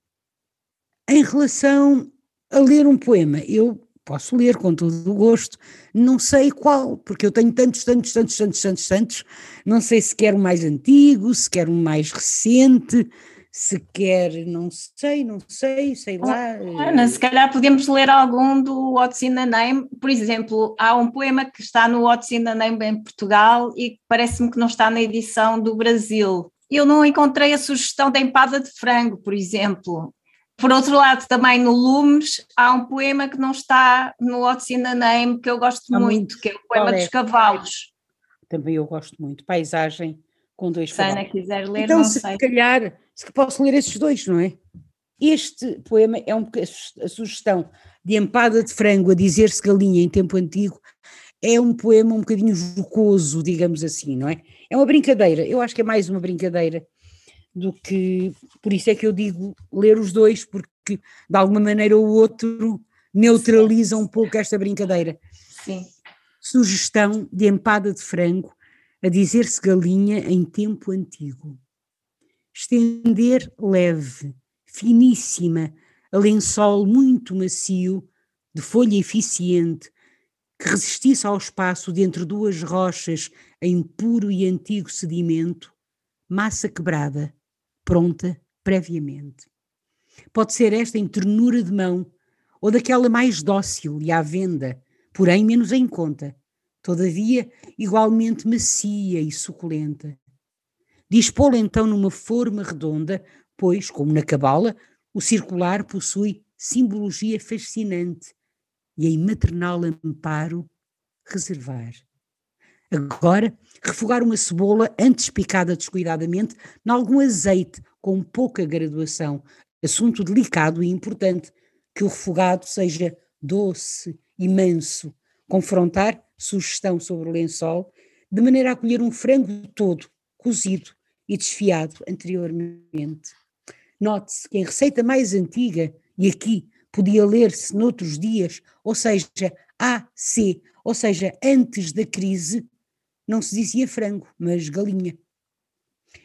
Em relação a ler um poema, eu posso ler com todo o gosto, não sei qual, porque eu tenho tantos, tantos, tantos, tantos, tantos, tantos, não sei se quer um mais antigo, se quer um mais recente, se quer, não sei, não sei, sei lá. Ana, se calhar podemos ler algum do What's in the Name, por exemplo, há um poema que está no What's in the Name em Portugal e parece-me que não está na edição do Brasil. Eu não encontrei a sugestão da empada de frango, por exemplo. Por outro lado, também no Lumes há um poema que não está no What's in the Name, que eu gosto muito, muito, que é o poema é? dos cavalos. Também eu gosto muito. Paisagem com dois se Ana quiser ler, então, não se sei. calhar, se posso ler esses dois, não é? Este poema é um, a sugestão de empada de frango a dizer-se galinha em tempo antigo, é um poema um bocadinho jocoso, digamos assim, não é? É uma brincadeira, eu acho que é mais uma brincadeira do que. Por isso é que eu digo ler os dois, porque de alguma maneira o outro neutraliza um pouco esta brincadeira. Sim. Sugestão de empada de frango a dizer-se galinha em tempo antigo. Estender leve, finíssima, a lençol muito macio, de folha eficiente, que resistisse ao espaço de entre duas rochas em puro e antigo sedimento, massa quebrada, pronta previamente. Pode ser esta em ternura de mão, ou daquela mais dócil e à venda, porém menos em conta, todavia igualmente macia e suculenta. Dispô-la então numa forma redonda, pois, como na cabala, o circular possui simbologia fascinante e em maternal amparo reservar. Agora, refogar uma cebola antes picada descuidadamente em algum azeite com pouca graduação, assunto delicado e importante, que o refogado seja doce e manso, confrontar sugestão sobre o lençol, de maneira a colher um frango todo, cozido e desfiado anteriormente. Note-se que em receita mais antiga, e aqui podia ler-se noutros dias, ou seja, AC, ou seja, antes da crise, não se dizia frango, mas galinha.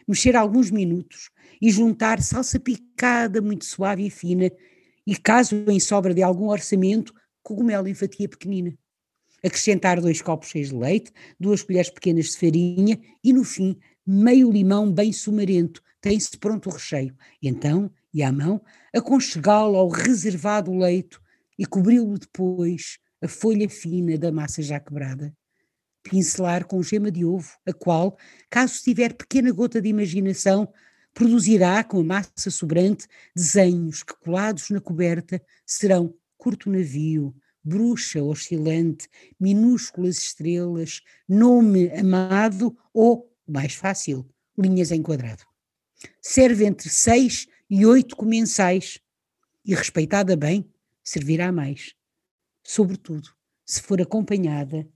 Mexer alguns minutos e juntar salsa picada muito suave e fina e, caso em sobra de algum orçamento, cogumelo em fatia pequenina. Acrescentar dois copos cheios de leite, duas colheres pequenas de farinha e, no fim, meio limão bem sumarento. Tem-se pronto o recheio. Então, e à mão, aconchegá-lo ao reservado leito e cobri-lo depois a folha fina da massa já quebrada pincelar com gema de ovo, a qual, caso tiver pequena gota de imaginação, produzirá com a massa sobrante desenhos que, colados na coberta, serão curto navio, bruxa oscilante, minúsculas estrelas, nome amado ou, mais fácil, linhas em quadrado. Serve entre seis e oito comensais e, respeitada bem, servirá mais. Sobretudo, se for acompanhada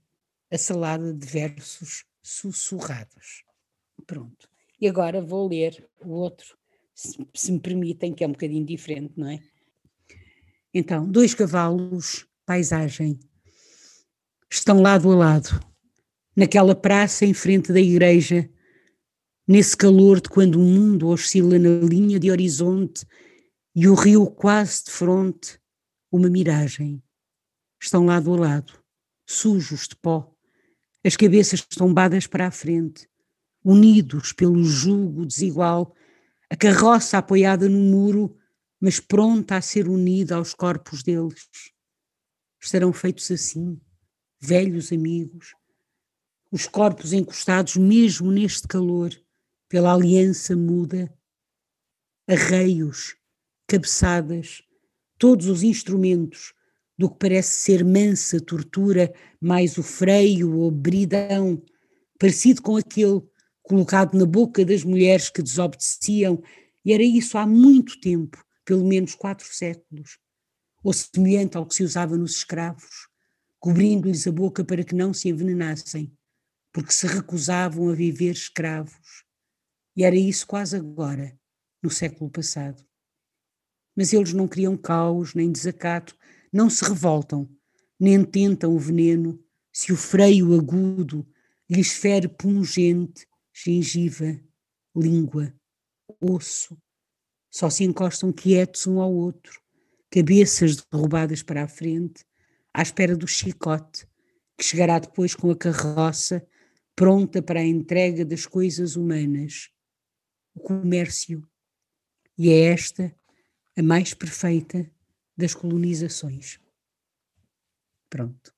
a salada de versos sussurrados. Pronto. E agora vou ler o outro, se, se me permitem, que é um bocadinho diferente, não é? Então, dois cavalos, paisagem. estão lado a lado, naquela praça em frente da igreja, nesse calor de quando o mundo oscila na linha de horizonte e o rio quase de fronte, uma miragem. Estão lado a lado, sujos de pó, as cabeças tombadas para a frente, unidos pelo julgo desigual, a carroça apoiada no muro, mas pronta a ser unida aos corpos deles. Estarão feitos assim, velhos amigos, os corpos encostados mesmo neste calor, pela aliança muda, arreios, cabeçadas, todos os instrumentos do que parece ser mansa tortura, mais o freio ou bridão, parecido com aquele colocado na boca das mulheres que desobedeciam, e era isso há muito tempo, pelo menos quatro séculos, ou semelhante ao que se usava nos escravos, cobrindo-lhes a boca para que não se envenenassem, porque se recusavam a viver escravos. E era isso quase agora, no século passado. Mas eles não criam caos nem desacato, não se revoltam, nem tentam o veneno, se o freio agudo lhes fere pungente, gengiva, língua, osso. Só se encostam quietos um ao outro, cabeças derrubadas para a frente, à espera do chicote, que chegará depois com a carroça, pronta para a entrega das coisas humanas. O comércio. E é esta a mais perfeita das colonizações. Pronto.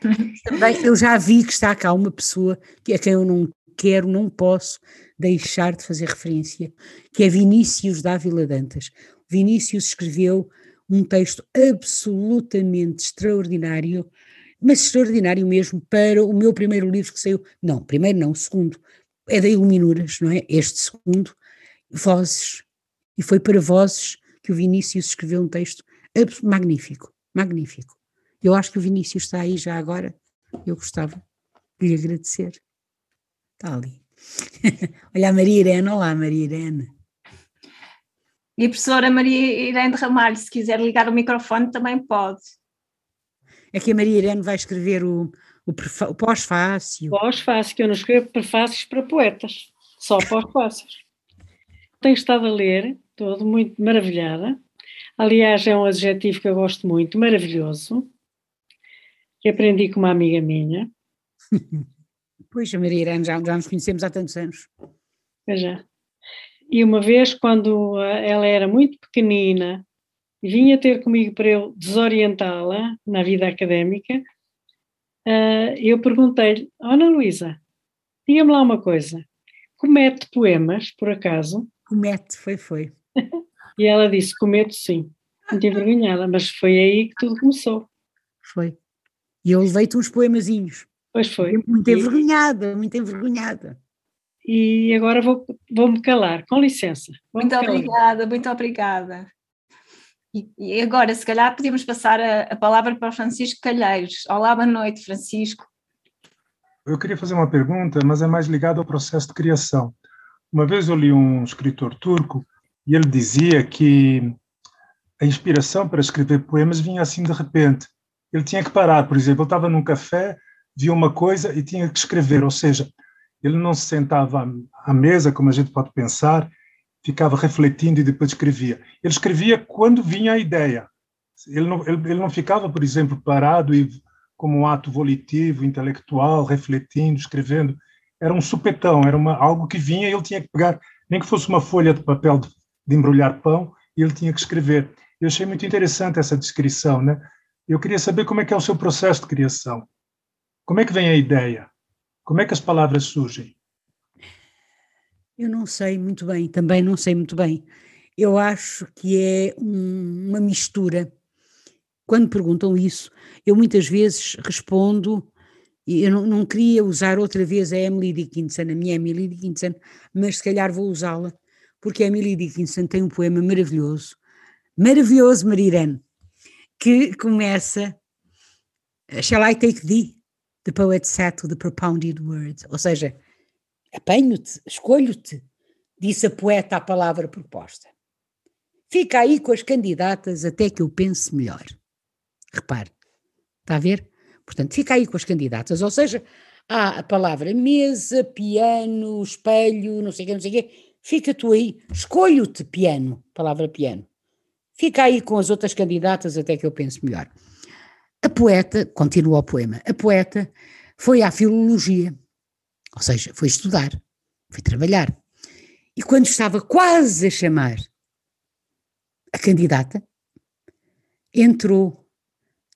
Também eu já vi que está cá uma pessoa a quem eu não quero, não posso deixar de fazer referência, que é Vinícius Dávila Dantas. Vinícius escreveu um texto absolutamente extraordinário, mas extraordinário mesmo para o meu primeiro livro que saiu, não, primeiro não, o segundo, é da Iluminuras, não é? Este segundo, Vozes, e foi para Vozes que o Vinícius escreveu um texto magnífico, magnífico. Eu acho que o Vinícius está aí já agora, eu gostava de lhe agradecer. Está ali. Olha a Maria Irene, olá Maria Irene. E a professora Maria Irene Ramalho, se quiser ligar o microfone, também pode. É que a Maria Irene vai escrever o, o, o pós-fácil. Pós-fácil, que eu não escrevo prefácios para poetas, só pós-fácios. Tenho estado a ler, todo muito maravilhada. Aliás, é um adjetivo que eu gosto muito, maravilhoso, que aprendi com uma amiga minha. Pois, a Maria Irene, já, já nos conhecemos há tantos anos. Pois já. E uma vez, quando ela era muito pequenina, vinha ter comigo para eu desorientá-la na vida académica, uh, eu perguntei-lhe, Ana Luísa, diga-me lá uma coisa, comete poemas, por acaso? Comete, foi, foi. E ela disse, cometo sim, muito envergonhada, mas foi aí que tudo começou. Foi. E eu levei-te uns poemazinhos. Pois foi. Muito envergonhada, muito envergonhada e agora vou, vou me calar, com licença. Muito obrigada, muito obrigada. E, e, agora, se calhar, podíamos passar a, a, palavra para o Francisco Calheiros. Olá, boa noite, Francisco. Eu queria fazer uma pergunta, mas é mais ligada ao processo de criação. Uma vez eu li um escritor turco e ele dizia que a inspiração para escrever poemas vinha assim de repente. Ele tinha que parar, por exemplo, eu estava num café, via uma coisa e tinha que escrever, ou seja, ele não se sentava à mesa, como a gente pode pensar, ficava refletindo e depois escrevia. Ele escrevia quando vinha a ideia. Ele não, ele, ele não ficava, por exemplo, parado e como um ato volitivo, intelectual, refletindo, escrevendo. Era um supetão, era uma, algo que vinha e ele tinha que pegar, nem que fosse uma folha de papel de, de embrulhar pão, e ele tinha que escrever. Eu achei muito interessante essa descrição, né? Eu queria saber como é que é o seu processo de criação. Como é que vem a ideia? Como é que as palavras surgem? Eu não sei muito bem, também não sei muito bem. Eu acho que é um, uma mistura. Quando perguntam isso, eu muitas vezes respondo, e eu não, não, queria usar outra vez a Emily Dickinson, a minha Emily Dickinson, mas se calhar vou usá-la, porque a Emily Dickinson tem um poema maravilhoso, maravilhoso, Marirene, que começa Shall I take thee? The poet sat with the propounded words, ou seja, apanho-te, escolho-te, disse a poeta a palavra proposta. Fica aí com as candidatas até que eu pense melhor. Repare, está a ver? Portanto, fica aí com as candidatas, ou seja, há a palavra mesa, piano, espelho, não sei o quê, não sei o quê, fica tu aí, escolho-te piano, palavra piano. Fica aí com as outras candidatas até que eu pense melhor. A poeta, continua o poema, a poeta foi à filologia, ou seja, foi estudar, foi trabalhar. E quando estava quase a chamar a candidata, entrou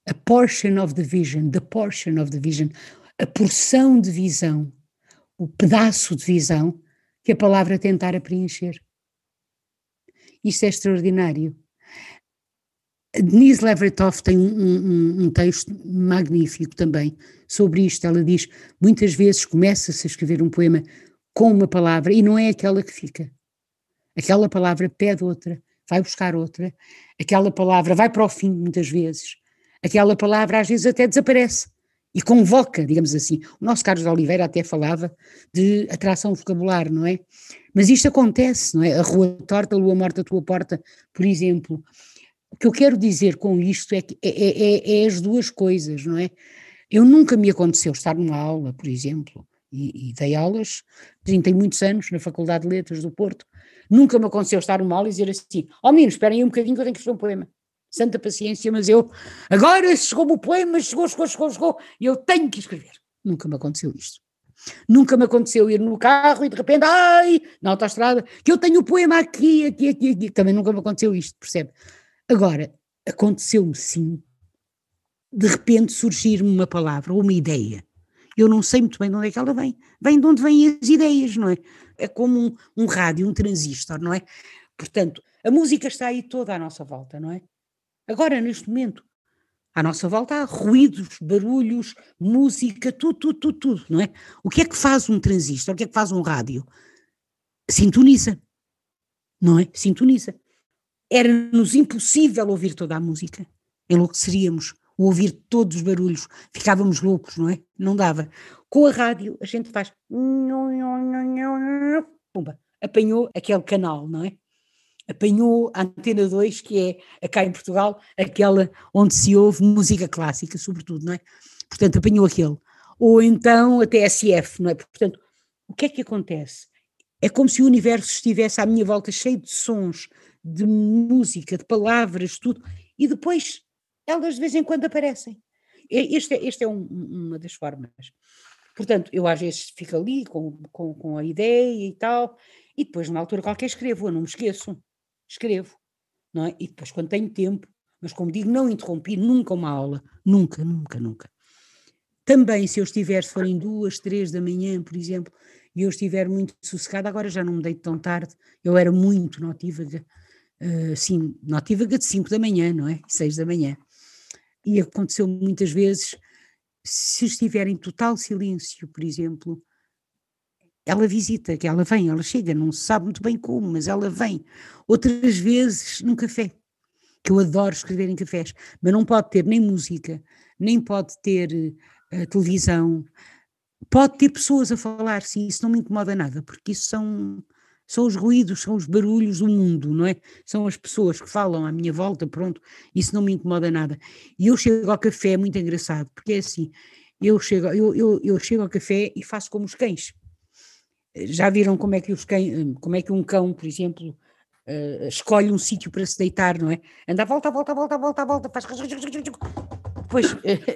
a portion of the vision, the portion of the vision, a porção de visão, o pedaço de visão que a palavra tentara preencher. Isto é extraordinário. Denise Levertov tem um, um, um, texto magnífico também sobre isto. Ela diz: muitas vezes começa-se a escrever um poema com uma palavra e não é aquela que fica. Aquela palavra pede outra, vai buscar outra. Aquela palavra vai para o fim, muitas vezes. Aquela palavra às vezes até desaparece e convoca, digamos assim. O nosso Carlos de Oliveira até falava de atração vocabular, não é? Mas isto acontece, não é? A rua torta, a lua morta, a tua porta, por exemplo. O que eu quero dizer com isto é que é, é, é, é as duas coisas, não é? Eu nunca me aconteceu estar numa aula, por exemplo, e, e dei aulas, tem muitos anos na Faculdade de Letras do Porto, nunca me aconteceu estar numa aula e dizer assim, ó oh, esperem aí um bocadinho que eu tenho que escrever um poema. Santa paciência, mas eu, agora chegou-me o poema, chegou, chegou, chegou, chegou, e eu tenho que escrever. Nunca me aconteceu isto. Nunca me aconteceu ir no carro e de repente, ai, na autostrada, que eu tenho o poema aqui, aqui, aqui, aqui. Também nunca me aconteceu isto, percebe? Agora, aconteceu-me sim, de repente surgir-me uma palavra uma ideia. Eu não sei muito bem de onde é que ela vem. Vem de onde vêm as ideias, não é? É como um, um rádio, um transistor, não é? Portanto, a música está aí toda à nossa volta, não é? Agora, neste momento, à nossa volta há ruídos, barulhos, música, tudo, tudo, tudo, tudo, não é? O que é que faz um transistor? O que é que faz um rádio? Sintoniza, não é? Sintoniza. Era-nos impossível ouvir toda a música. Enlouqueceríamos. O ouvir todos os barulhos. Ficávamos loucos, não é? Não dava. Com a rádio, a gente faz. Pumba. Apanhou aquele canal, não é? Apanhou a Antena 2, que é, cá em Portugal, aquela onde se ouve música clássica, sobretudo, não é? Portanto, apanhou aquele. Ou então a TSF, não é? Portanto, o que é que acontece? É como se o universo estivesse à minha volta cheio de sons, de música, de palavras, tudo, e depois elas de vez em quando aparecem. Este é, este é um, uma das formas. Portanto, eu às vezes fico ali com, com, com, a ideia e tal, e depois, numa altura qualquer, escrevo, eu não me esqueço, escrevo, não é? E depois, quando tenho tempo, mas como digo, não interrompi nunca uma aula, nunca, nunca, nunca. Também, se eu estiver, se forem duas, três da manhã, por exemplo, e eu estiver muito sossegada, agora já não me deito tão tarde, eu era muito notívaga, uh, sim, notívaga de 5 da manhã, não é? 6 da manhã. E aconteceu muitas vezes, se estiver em total silêncio, por exemplo, ela visita, que ela vem, ela chega, não se sabe muito bem como, mas ela vem. Outras vezes num café, que eu adoro escrever em cafés, mas não pode ter nem música, nem pode ter uh, televisão, pode ter pessoas a falar, sim, isso não me incomoda nada, porque isso são, são os ruídos, são os barulhos do mundo, não é? São as pessoas que falam à minha volta, pronto, isso não me incomoda nada. E eu chego ao café, é muito engraçado, porque é assim, eu chego, eu, eu, eu chego ao café e faço como os cães. Já viram como é que, os cães, como é que um cão, por exemplo, uh, escolhe um sítio para se deitar, não é? Anda volta, volta, volta, volta, volta, faz... Depois,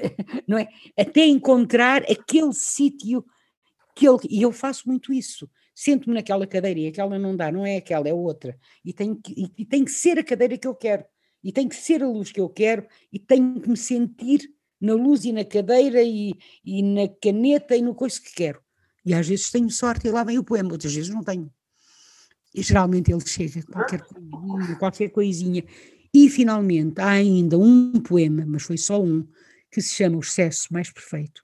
não é? Até encontrar aquele sítio que ele... E eu faço muito isso sento-me naquela cadeira e aquela não dá, não é aquela, é outra. E tem, que, e, tem que ser a cadeira que eu quero, e tem que ser a luz que eu quero, e tenho que me sentir na luz e na cadeira e, e na caneta e no coisa que quero. E às vezes tenho sorte e lá vem o poema, outras vezes não tenho. E geralmente ele chega, qualquer coisinha, qualquer coisinha. E finalmente há ainda um poema, mas foi só um, que se chama O Excesso Mais Perfeito,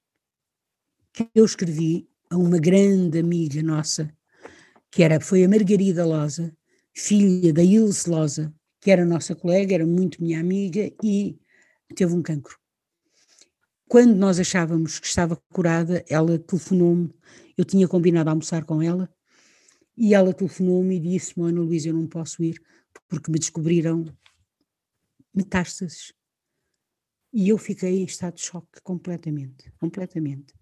que eu escrevi a uma grande amiga nossa, que era, foi a Margarida Loza, filha da Ilse Loza, que era nossa colega, era muito minha amiga e teve um cancro. Quando nós achávamos que estava curada, ela telefonou-me, eu tinha combinado a almoçar com ela, e ela telefonou-me e disse-me, Ana Luísa, eu não posso ir, porque me descobriram metástases. E eu fiquei em estado de choque completamente, completamente.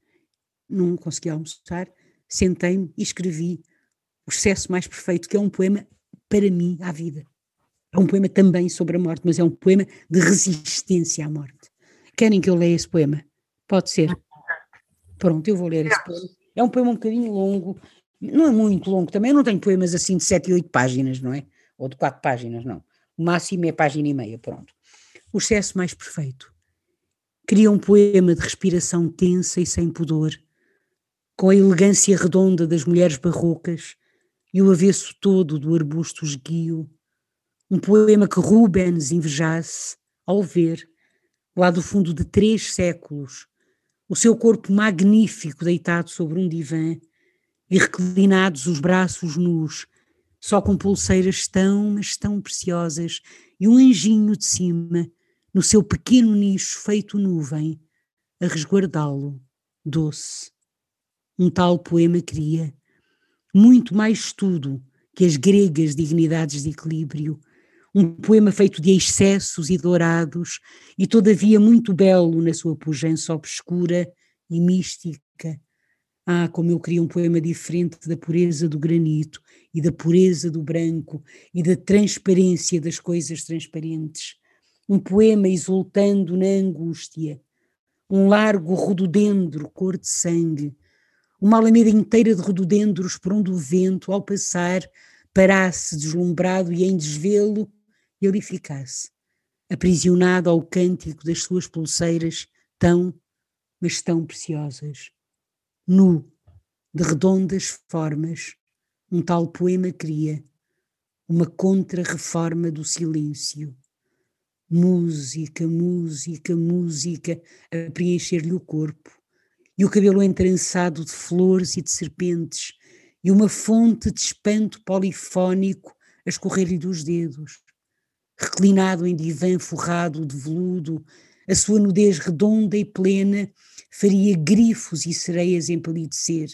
Não consegui almoçar, sentei-me e escrevi O Excesso Mais Perfeito, que é um poema para mim à vida. É um poema também sobre a morte, mas é um poema de resistência à morte. Querem que eu leia esse poema? Pode ser. Pronto, eu vou ler esse poema. É um poema um bocadinho longo, não é muito longo também, eu não tenho poemas assim de 7 e 8 páginas, não é? Ou de 4 páginas, não. O máximo é página e meia, pronto. O excesso mais perfeito. Cria um poema de respiração tensa e sem pudor, com a elegância redonda das mulheres barrocas e o avesso todo do arbusto esguio. Um poema que Rubens invejasse ao ver, lá do fundo de três séculos, o seu corpo magnífico deitado sobre um divã e reclinados os braços nus, só com pulseiras tão, mas tão preciosas e um anjinho de cima, no seu pequeno nicho feito nuvem, a resguardá-lo, doce. Um tal poema queria muito mais estudo que as gregas dignidades de equilíbrio, um poema feito de excessos e dourados, e todavia muito belo na sua pujança obscura e mística. Ah, como eu queria um poema diferente da pureza do granito e da pureza do branco e da transparência das coisas transparentes. Um poema exultando na angústia, um largo rododendro cor de sangue, uma alameda inteira de rododendros por onde o vento, ao passar, parasse deslumbrado e em desvelo ele ficasse, aprisionado ao cântico das suas pulseiras tão, mas tão preciosas. Nu, de redondas formas, um tal poema cria, uma contra-reforma do silêncio. Música, música, música a preencher-lhe o corpo, e o cabelo entrançado de flores e de serpentes, e uma fonte de espanto polifónico a escorrer-lhe dos dedos. Reclinado em divã forrado de veludo, a sua nudez redonda e plena faria grifos e sereias empalidecer,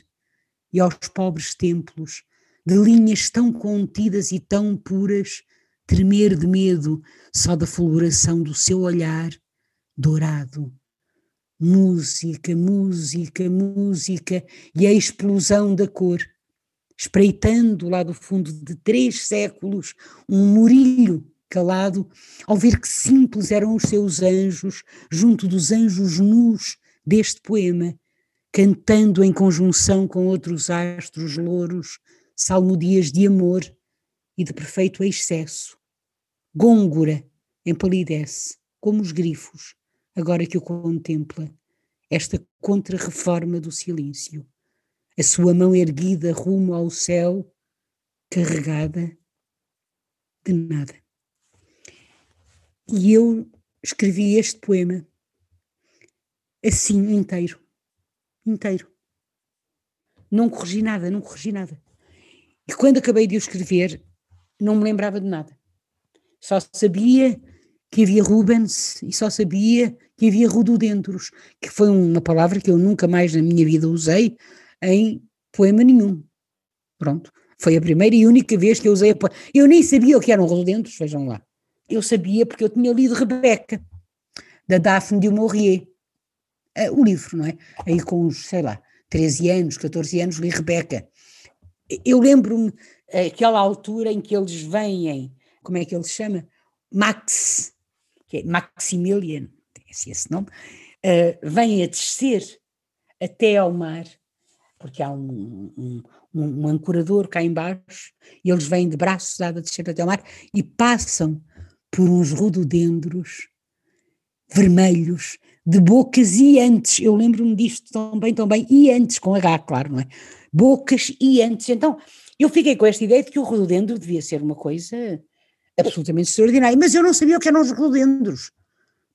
e aos pobres templos, de linhas tão contidas e tão puras, tremer de medo só da fulguração do seu olhar dourado. Música, música, música e a explosão da cor, espreitando lá do fundo de três séculos um murilho calado, ao ver que simples eram os seus anjos, junto dos anjos nus deste poema, cantando em conjunção com outros astros louros, salmodias de amor e de perfeito excesso. Gôngora empalidece, como os grifos, agora que o contempla, esta contra-reforma do silêncio, a sua mão erguida rumo ao céu, carregada de nada. E eu escrevi este poema assim, inteiro, inteiro. Não corrigi nada, não corrigi nada. E quando acabei de o escrever, não me lembrava de nada. Só sabia que havia Rubens e só sabia que havia rododendros, que foi uma palavra que eu nunca mais na minha vida usei em poema nenhum. Pronto. Foi a primeira e única vez que eu usei a Eu nem sabia o que eram rododendros, vejam lá. Eu sabia porque eu tinha lido Rebeca, da Daphne de Maurier. Uh, o livro, não é? Aí com uns, sei lá, 13 anos, 14 anos, li Rebeca. Eu lembro-me aquela altura em que eles vêm, como é que ele se chama? Max, que é Maximilian, tem assim esse nome, uh, vêm a descer até ao mar, porque há um, um, um, um ancorador cá embaixo, e eles vêm de braços dados a descer até ao mar e passam por uns rododendros vermelhos, de bocas e antes, eu lembro-me disto tão bem, tão bem, e antes, com H, claro, não é? Bocas e antes, então eu fiquei com esta ideia de que o rododendro devia ser uma coisa absolutamente extraordinária, mas eu não sabia o que eram os rododendros.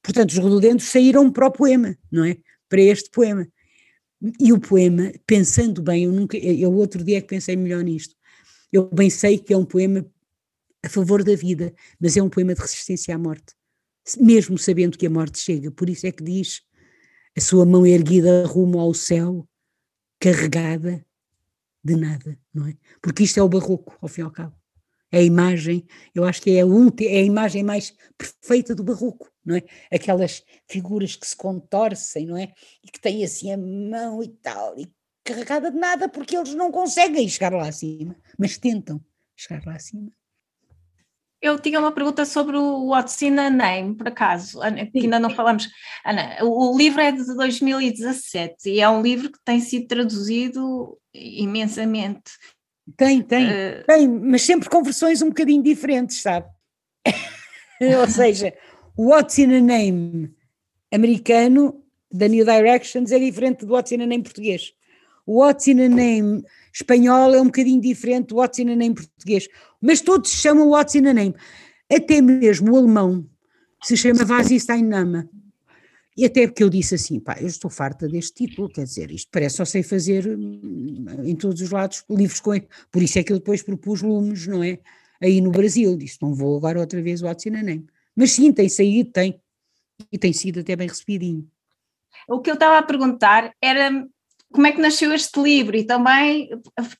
Portanto, os rododendros saíram para o poema, não é? Para este poema. E o poema, pensando bem, eu nunca, eu outro dia é que pensei melhor nisto. Eu bem sei que é um poema a favor da vida, mas é um poema de resistência à morte, mesmo sabendo que a morte chega. Por isso é que diz a sua mão erguida rumo ao céu, carregada de nada, não é? Porque isto é o barroco, ao fim e ao cabo é a imagem, eu acho que é a, última, é a imagem mais perfeita do barroco, não é? Aquelas figuras que se contorcem, não é? E que têm assim a mão e tal, e carregada de nada porque eles não conseguem chegar lá acima, mas tentam chegar lá acima. Eu tinha uma pergunta sobre o What's in a Name, por acaso, que ainda não falamos. Ana, o livro é de 2017 e é um livro que tem sido traduzido imensamente. Tem, tem, uh, tem, mas sempre com versões um bocadinho diferentes, sabe? Ou seja, o What's in a Name americano da New Directions é diferente do What's in a Name português. O What's in a Name espanhol é um bocadinho diferente do What's in a Name português, mas todos se chamam What's in a Name. Até mesmo o alemão se chama Vasisteinama. E até porque eu disse assim, pá, eu estou farta deste título, quer dizer, isto parece só sei fazer hum, em todos os lados livros com ele. Por isso é que eu depois propus Lumes, não é? Aí no Brasil, disse, não vou agora outra vez o What's in a Name. Mas sim, tem saído, tem. E tem sido até bem recebidinho. O que eu estava a perguntar era como é que nasceu este livro e também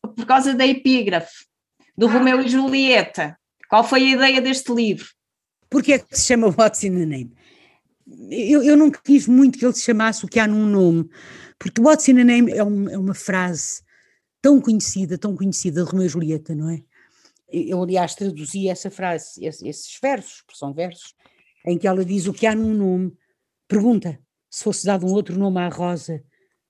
por causa da epígrafe do ah. Romeu e Julieta. Qual foi a ideia deste livro? Porquê é que se chama What's in the Name? Eu, eu não quis muito que ele se chamasse o que há num nome, porque What's in the Name é, um, é uma frase tão conhecida, tão conhecida de Romeu e Julieta, não é? Eu, aliás, traduzi essa frase, esses versos, porque são versos, em que ela diz o que há num nome. Pergunta se fosse dado um outro nome à rosa,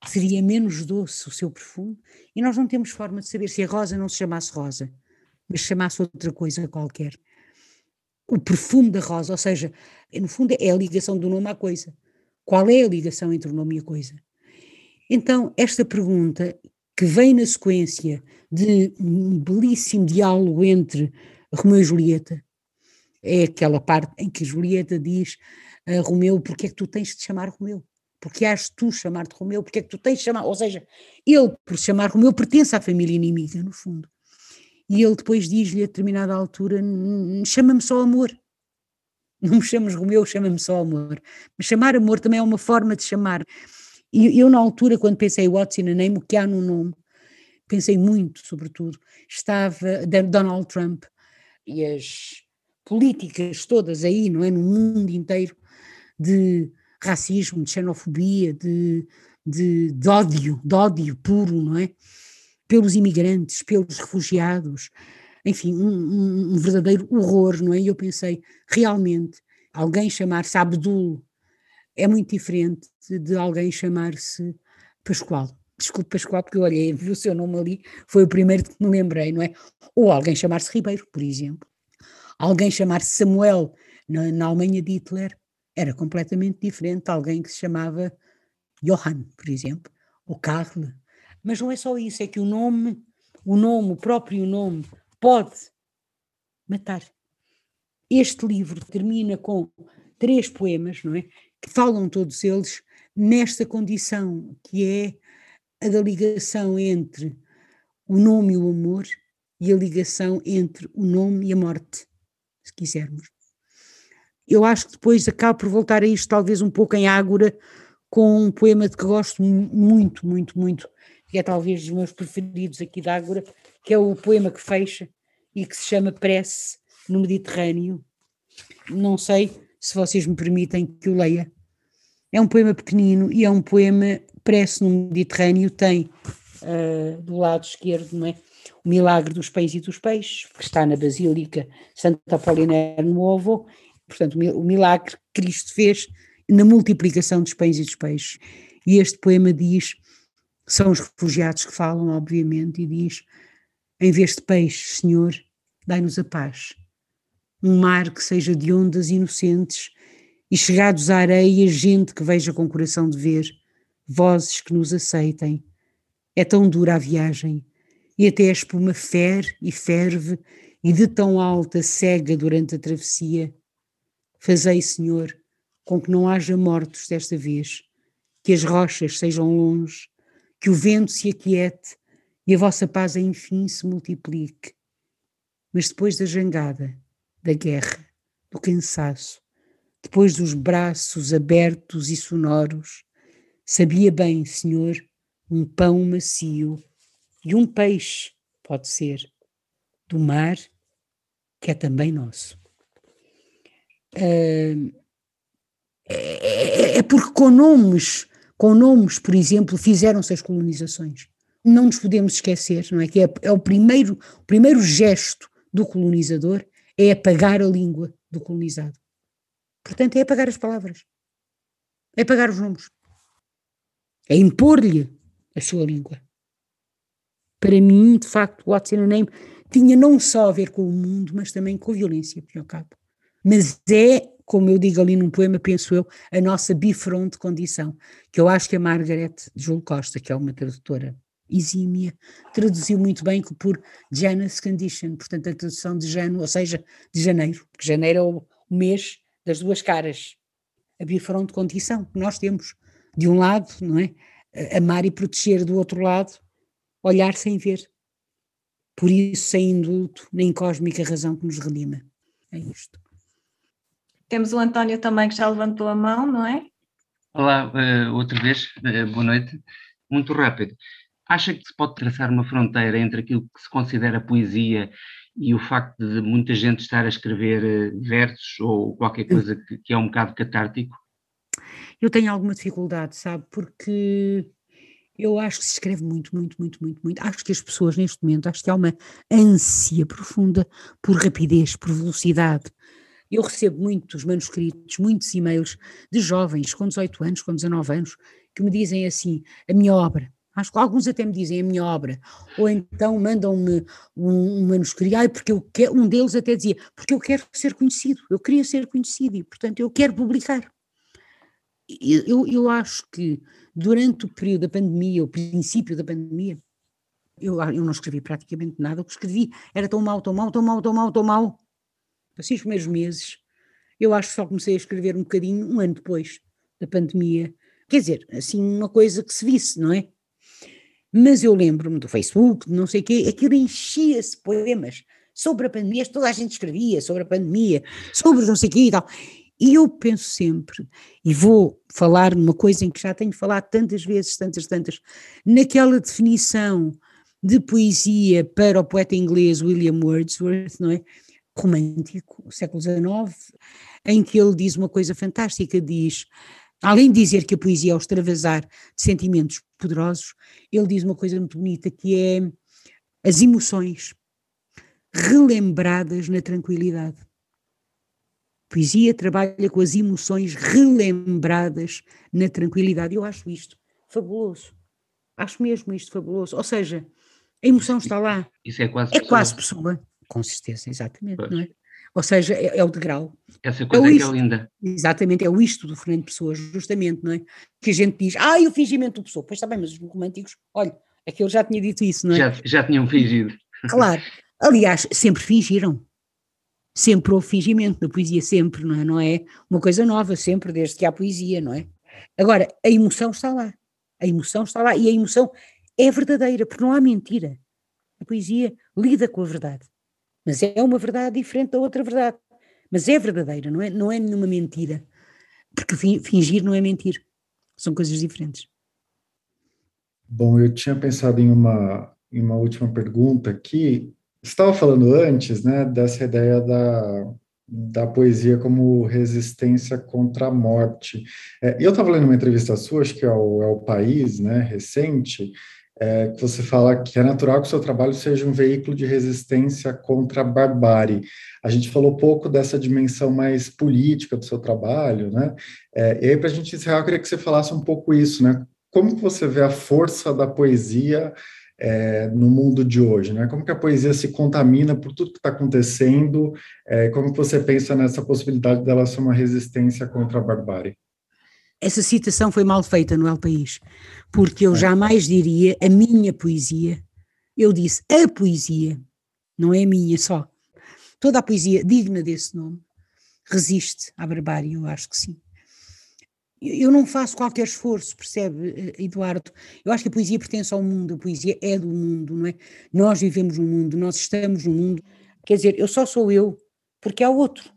seria menos doce o seu perfume, e nós não temos forma de saber se a rosa não se chamasse rosa, mas chamasse outra coisa qualquer. O perfume da rosa, ou seja, no fundo é a ligação do nome à coisa. Qual é a ligação entre o nome e a coisa? Então, esta pergunta, que vem na sequência de um belíssimo diálogo entre Romeu e Julieta, é aquela parte em que Julieta diz a Romeu: porque é que tu tens de chamar Romeu? porque has tu chamar-te Romeu, porque é que tu tens de chamar, ou seja, ele por chamar Romeu pertence à família inimiga, no fundo. E ele depois diz-lhe a determinada altura, chama-me só amor, não me chamas Romeu, chama-me só amor. Mas chamar amor também é uma forma de chamar. E eu na altura, quando pensei What's in a Name, o que há no nome, pensei muito, sobretudo, estava Donald Trump e as políticas todas aí, não é, no mundo inteiro, de racismo, de xenofobia, de, de, de ódio, de ódio puro, não é? Pelos imigrantes, pelos refugiados, enfim, um, um, verdadeiro horror, não é? E eu pensei, realmente, alguém chamar-se Abdul é muito diferente de alguém chamar-se Pascoal. Desculpe, Pascoal, porque eu olhei, vi o seu nome ali, foi o primeiro que me lembrei, não é? Ou alguém chamar-se Ribeiro, por exemplo. Alguém chamar-se Samuel na, na Alemanha de Hitler era completamente diferente de alguém que se chamava Johann, por exemplo, ou Karl. Mas não é só isso, é que o nome, o nome, o próprio nome, pode matar. Este livro termina com três poemas, não é? Que falam todos eles nesta condição, que é a da ligação entre o nome e o amor e a ligação entre o nome e a morte, se quisermos eu acho que depois acabo por voltar a isto talvez um pouco em Ágora, com um poema de que gosto muito, muito, muito, que é talvez dos meus preferidos aqui de Ágora, que é o poema que fecha e que se chama Prece no Mediterrâneo. Não sei se vocês me permitem que o leia. É um poema pequenino e é um poema Prece no Mediterrâneo, tem uh, do lado esquerdo, não é? O milagre dos pães e dos peixes, que está na Basílica Santa Apolinário no Ovo, Portanto, o milagre que Cristo fez na multiplicação dos pães e dos peixes. E este poema diz: são os refugiados que falam, obviamente, e diz: em vez de peixes, Senhor, dai-nos a paz. Um mar que seja de ondas inocentes e chegados à areia, gente que veja com coração de ver, vozes que nos aceitem. É tão dura a viagem, e até a espuma fere e ferve, e de tão alta cega durante a travessia, Fazei, Senhor, com que não haja mortos desta vez, que as rochas sejam longe, que o vento se aquiete e a vossa paz enfim se multiplique. Mas depois da jangada, da guerra, do cansaço, depois dos braços abertos e sonoros, sabia bem, Senhor, um pão macio e um peixe, pode ser, do mar que é também nosso. Uh, é, é, porque com nomes, com nomes, por exemplo, fizeram-se as colonizações. Não nos podemos esquecer, não é? Que é, é o primeiro, o primeiro gesto do colonizador é apagar a língua do colonizado. Portanto, é apagar as palavras, é apagar os nomes, é impor-lhe a sua língua. Para mim, de facto, What's in a Name tinha não só a ver com o mundo, mas também com a violência, por ao cabo. Mas é, como eu digo ali num poema, penso eu, a nossa bifronte condição, que eu acho que a Margaret Júlio Costa, que é uma tradutora exímia, traduziu muito bem por Janus Condition, portanto a tradução de Jano, ou seja, de janeiro, porque janeiro é o mês das duas caras, a bifronte condição que nós temos, de um lado, não é? Amar e proteger, do outro lado, olhar sem ver. Por isso, sem indulto, nem cósmica razão que nos redima. É isto. Temos o António também que já levantou a mão, não é? Olá, uh, outra vez, uh, boa noite. Muito rápido. Acha que se pode traçar uma fronteira entre aquilo que se considera poesia e o facto de muita gente estar a escrever uh, versos ou qualquer coisa que, que é um bocado catártico? Eu tenho alguma dificuldade, sabe? Porque eu acho que se escreve muito, muito, muito, muito, muito. Acho que as pessoas neste momento, acho que há uma ânsia profunda por rapidez, por velocidade. Eu recebo muitos manuscritos, muitos e-mails de jovens com 18 anos, com 19 anos, que me dizem assim: a minha obra. Acho que alguns até me dizem a minha obra, ou então mandam-me um, um, manuscrito, ai, porque eu quero, um deles até dizia, porque eu quero ser conhecido, eu queria ser conhecido e, portanto, eu quero publicar. Eu, eu acho que durante o período da pandemia, o princípio da pandemia, eu, eu não escrevi praticamente nada, o que escrevi era tão mal, tão mal, tão mal, tão mal, tão mal. Passei os primeiros meses, eu acho que só comecei a escrever um bocadinho um ano depois da pandemia. Quer dizer, assim, uma coisa que se visse, não é? Mas eu lembro-me do Facebook, não sei o quê, aquilo enchia-se poemas sobre a pandemia, toda a gente escrevia sobre a pandemia, sobre não sei o quê e tal. E eu penso sempre, e vou falar numa coisa em que já tenho falado tantas vezes, tantas, tantas, naquela definição de poesia para o poeta inglês William Wordsworth, não é? Romântico, século XIX, em que ele diz uma coisa fantástica, diz, além de dizer que a poesia é o extravasar de sentimentos poderosos, ele diz uma coisa muito bonita que é as emoções relembradas na tranquilidade poesia trabalha com as emoções relembradas na tranquilidade. Eu acho isto fabuloso. Acho mesmo isto fabuloso. Ou seja, a emoção está lá. Isso é quase É pessoa. quase pessoa. Com certeza, exatamente, pois. não é? Ou seja, é, é o degrau. Essa coisa é, é, isto, que é linda. Exatamente, é o isto do Fernando Pessoa, justamente, não é? Que a gente diz, ah, e o fingimento do Pessoa. Pois está bem, mas os românticos, olha, aquele já tinha dito isso, não é? Já, já tinham fingido. Claro. Aliás, sempre fingiram sempre houve fingimento na poesia, sempre, não é? Não é uma coisa nova, sempre, desde que há poesia, não é? Agora, a emoção está lá. A emoção está lá e a emoção é verdadeira, porque não há mentira. A poesia lida com a verdade. Mas é uma verdade diferente da outra verdade. Mas é verdadeira, não é, não é nenhuma mentira. Porque fingir não é mentir. São coisas diferentes. Bom, eu tinha pensado em uma, em uma última pergunta aqui, estava falando antes, né, dessa ideia da, da poesia como resistência contra a morte. É, eu estava lendo uma entrevista sua, acho que é o, é o País, né, recente, é, que você fala que é natural que o seu trabalho seja um veículo de resistência contra a barbárie. A gente falou pouco dessa dimensão mais política do seu trabalho, né? É, e aí, para a gente encerrar, eu queria que você falasse um pouco isso, né? Como que você vê a força da poesia é, no mundo de hoje, né? Como que a poesia se contamina por tudo que está acontecendo? É, como que você pensa nessa possibilidade dela ser uma resistência contra a barbárie? Essa citação foi mal feita no El País, porque eu é. jamais diria a minha poesia. Eu disse a poesia, não é a minha só. Toda a poesia digna desse nome resiste à barbárie, eu acho que sim eu não faço qualquer esforço, percebe, eh, Eduardo? Eu acho que a poesia pertence ao mundo, a poesia é do mundo, não é? Nós vivemos no mundo, nós estamos no mundo. Quer dizer, eu só sou eu porque há outro,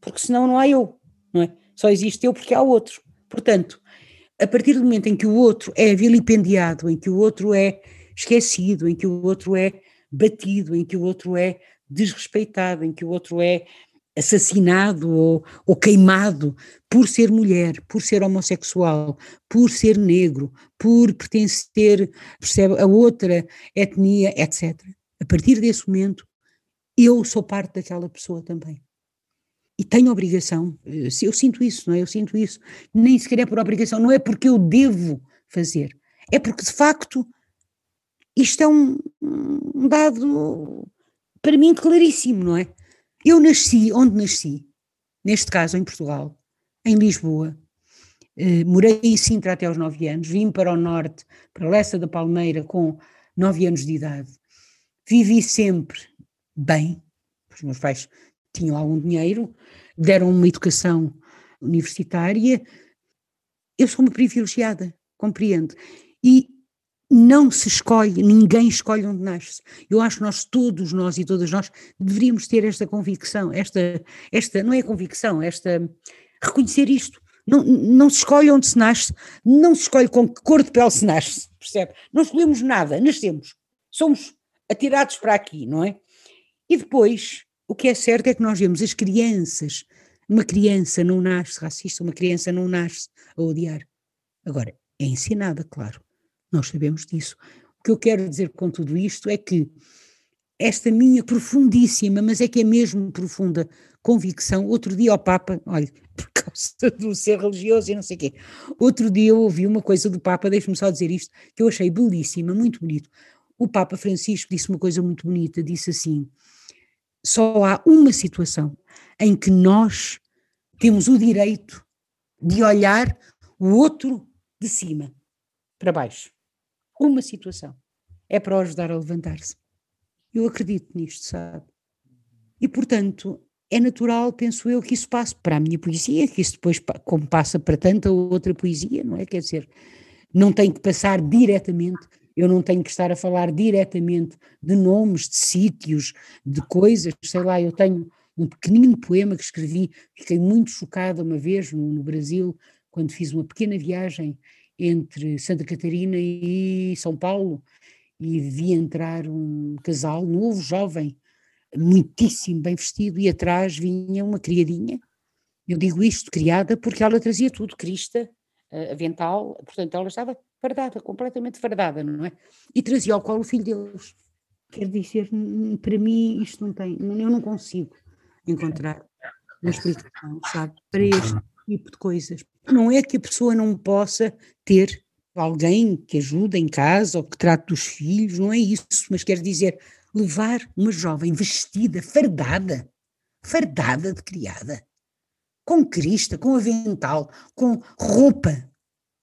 porque senão não há eu, não é? Só existe eu porque há outro. Portanto, a partir do momento em que o outro é vilipendiado, em que o outro é esquecido, em que o outro é batido, em que o outro é desrespeitado, em que o outro é assassinado ou, ou, queimado por ser mulher, por ser homossexual, por ser negro, por pertencer percebe, a outra etnia, etc. A partir desse momento, eu sou parte daquela pessoa também. E tenho obrigação, eh, eu sinto isso, não é? Eu sinto isso, nem sequer é por obrigação, não é porque eu devo fazer, é porque de facto isto é um, um dado para mim claríssimo, não é? Eu nasci onde nasci, neste caso em Portugal, em Lisboa. Uh, morei em Sintra até aos nove anos, vim para o norte, para Lessa da Palmeira, com nove anos de idade. Vivi sempre bem, os meus pais tinham algum dinheiro, deram uma educação universitária. Eu sou uma privilegiada, compreendo. E não se escolhe, ninguém escolhe onde nasce. Eu acho que nós, todos nós e todas nós, deveríamos ter esta convicção, esta, esta não é convicção, esta, reconhecer isto. Não, não se escolhe onde se nasce, não se escolhe com que cor de pele se nasce, percebe? Não escolhemos nada, nascemos, somos atirados para aqui, não é? E depois, o que é certo é que nós vemos as crianças, uma criança não nasce racista, uma criança não nasce a odiar. Agora, é ensinada, claro nós sabemos disso. O que eu quero dizer com tudo isto é que esta minha profundíssima, mas é que é mesmo profunda convicção, outro dia ao Papa, olha, por causa do ser religioso e não sei o quê, outro dia eu ouvi uma coisa do Papa, deixe-me só dizer isto, que eu achei belíssima, muito bonito. O Papa Francisco disse uma coisa muito bonita, disse assim, só há uma situação em que nós temos o direito de olhar o outro de cima para baixo uma situação, é para o ajudar a levantar-se. Eu acredito nisto, sabe? E, portanto, é natural, penso eu, que isso passe para a minha poesia, que isso depois, como passa para tanta outra poesia, não é? Quer dizer, não tem que passar diretamente, eu não tenho que estar a falar diretamente de nomes, de sítios, de coisas, sei lá, eu tenho um pequenino poema que escrevi, fiquei muito chocada uma vez no, no Brasil, quando fiz uma pequena viagem entre Santa Catarina e São Paulo e vi entrar um casal novo, jovem, muitíssimo bem vestido e atrás vinha uma criadinha. Eu digo isto, criada, porque ela trazia tudo, crista, avental, portanto ela estava fardada, completamente fardada, não é? E trazia ao colo o filho deles. Quer dizer, para mim isto não tem, eu não consigo encontrar uma explicação, sabe, para este tipo de coisas. Não é que a pessoa não possa ter alguém que ajude em casa ou que trate dos filhos, não é isso, mas quer dizer levar uma jovem vestida, fardada, fardada de criada, com crista, com avental, com roupa.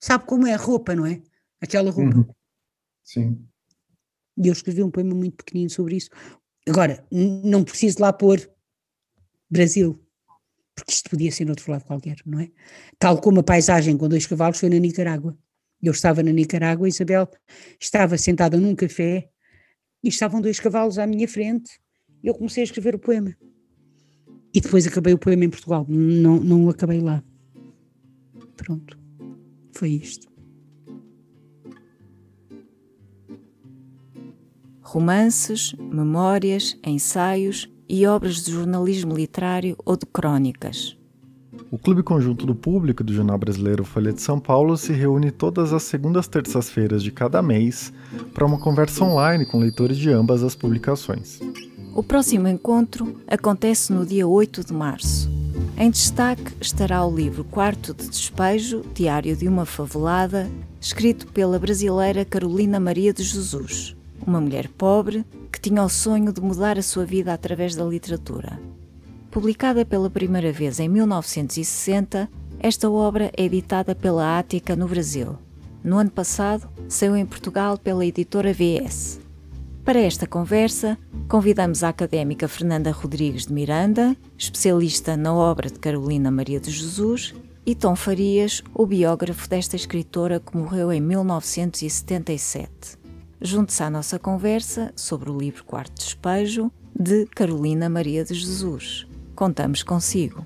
Sabe como é a roupa, não é? Aquela roupa. Uhum. Sim. E eu escrevi um poema muito pequenino sobre isso. Agora, não preciso lá pôr Brasil, porque isto podia ser noutro lado qualquer, não é? Tal como a paisagem com dois cavalos foi na Nicarágua. Eu estava na Nicarágua, Isabel estava sentada num café e estavam dois cavalos à minha frente. E eu comecei a escrever o poema. E depois acabei o poema em Portugal, não, não o acabei lá. Pronto, foi isto. Romances, memórias, ensaios e obras de jornalismo literário ou de crônicas. O Clube Conjunto do Público do Jornal Brasileiro Folha de São Paulo se reúne todas as segundas terças-feiras de cada mês para uma conversa online com leitores de ambas as publicações. O próximo encontro acontece no dia 8 de março. Em destaque estará o livro Quarto de Despejo, Diário de uma Favelada, escrito pela brasileira Carolina Maria de Jesus uma mulher pobre que tinha o sonho de mudar a sua vida através da literatura. Publicada pela primeira vez em 1960, esta obra é editada pela Ática no Brasil. No ano passado, saiu em Portugal pela editora VS. Para esta conversa, convidamos a académica Fernanda Rodrigues de Miranda, especialista na obra de Carolina Maria de Jesus, e Tom Farias, o biógrafo desta escritora que morreu em 1977. Junte-se à nossa conversa sobre o livro Quarto Despejo, de Carolina Maria de Jesus. Contamos consigo.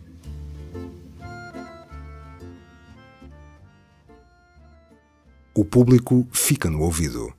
O público fica no ouvido.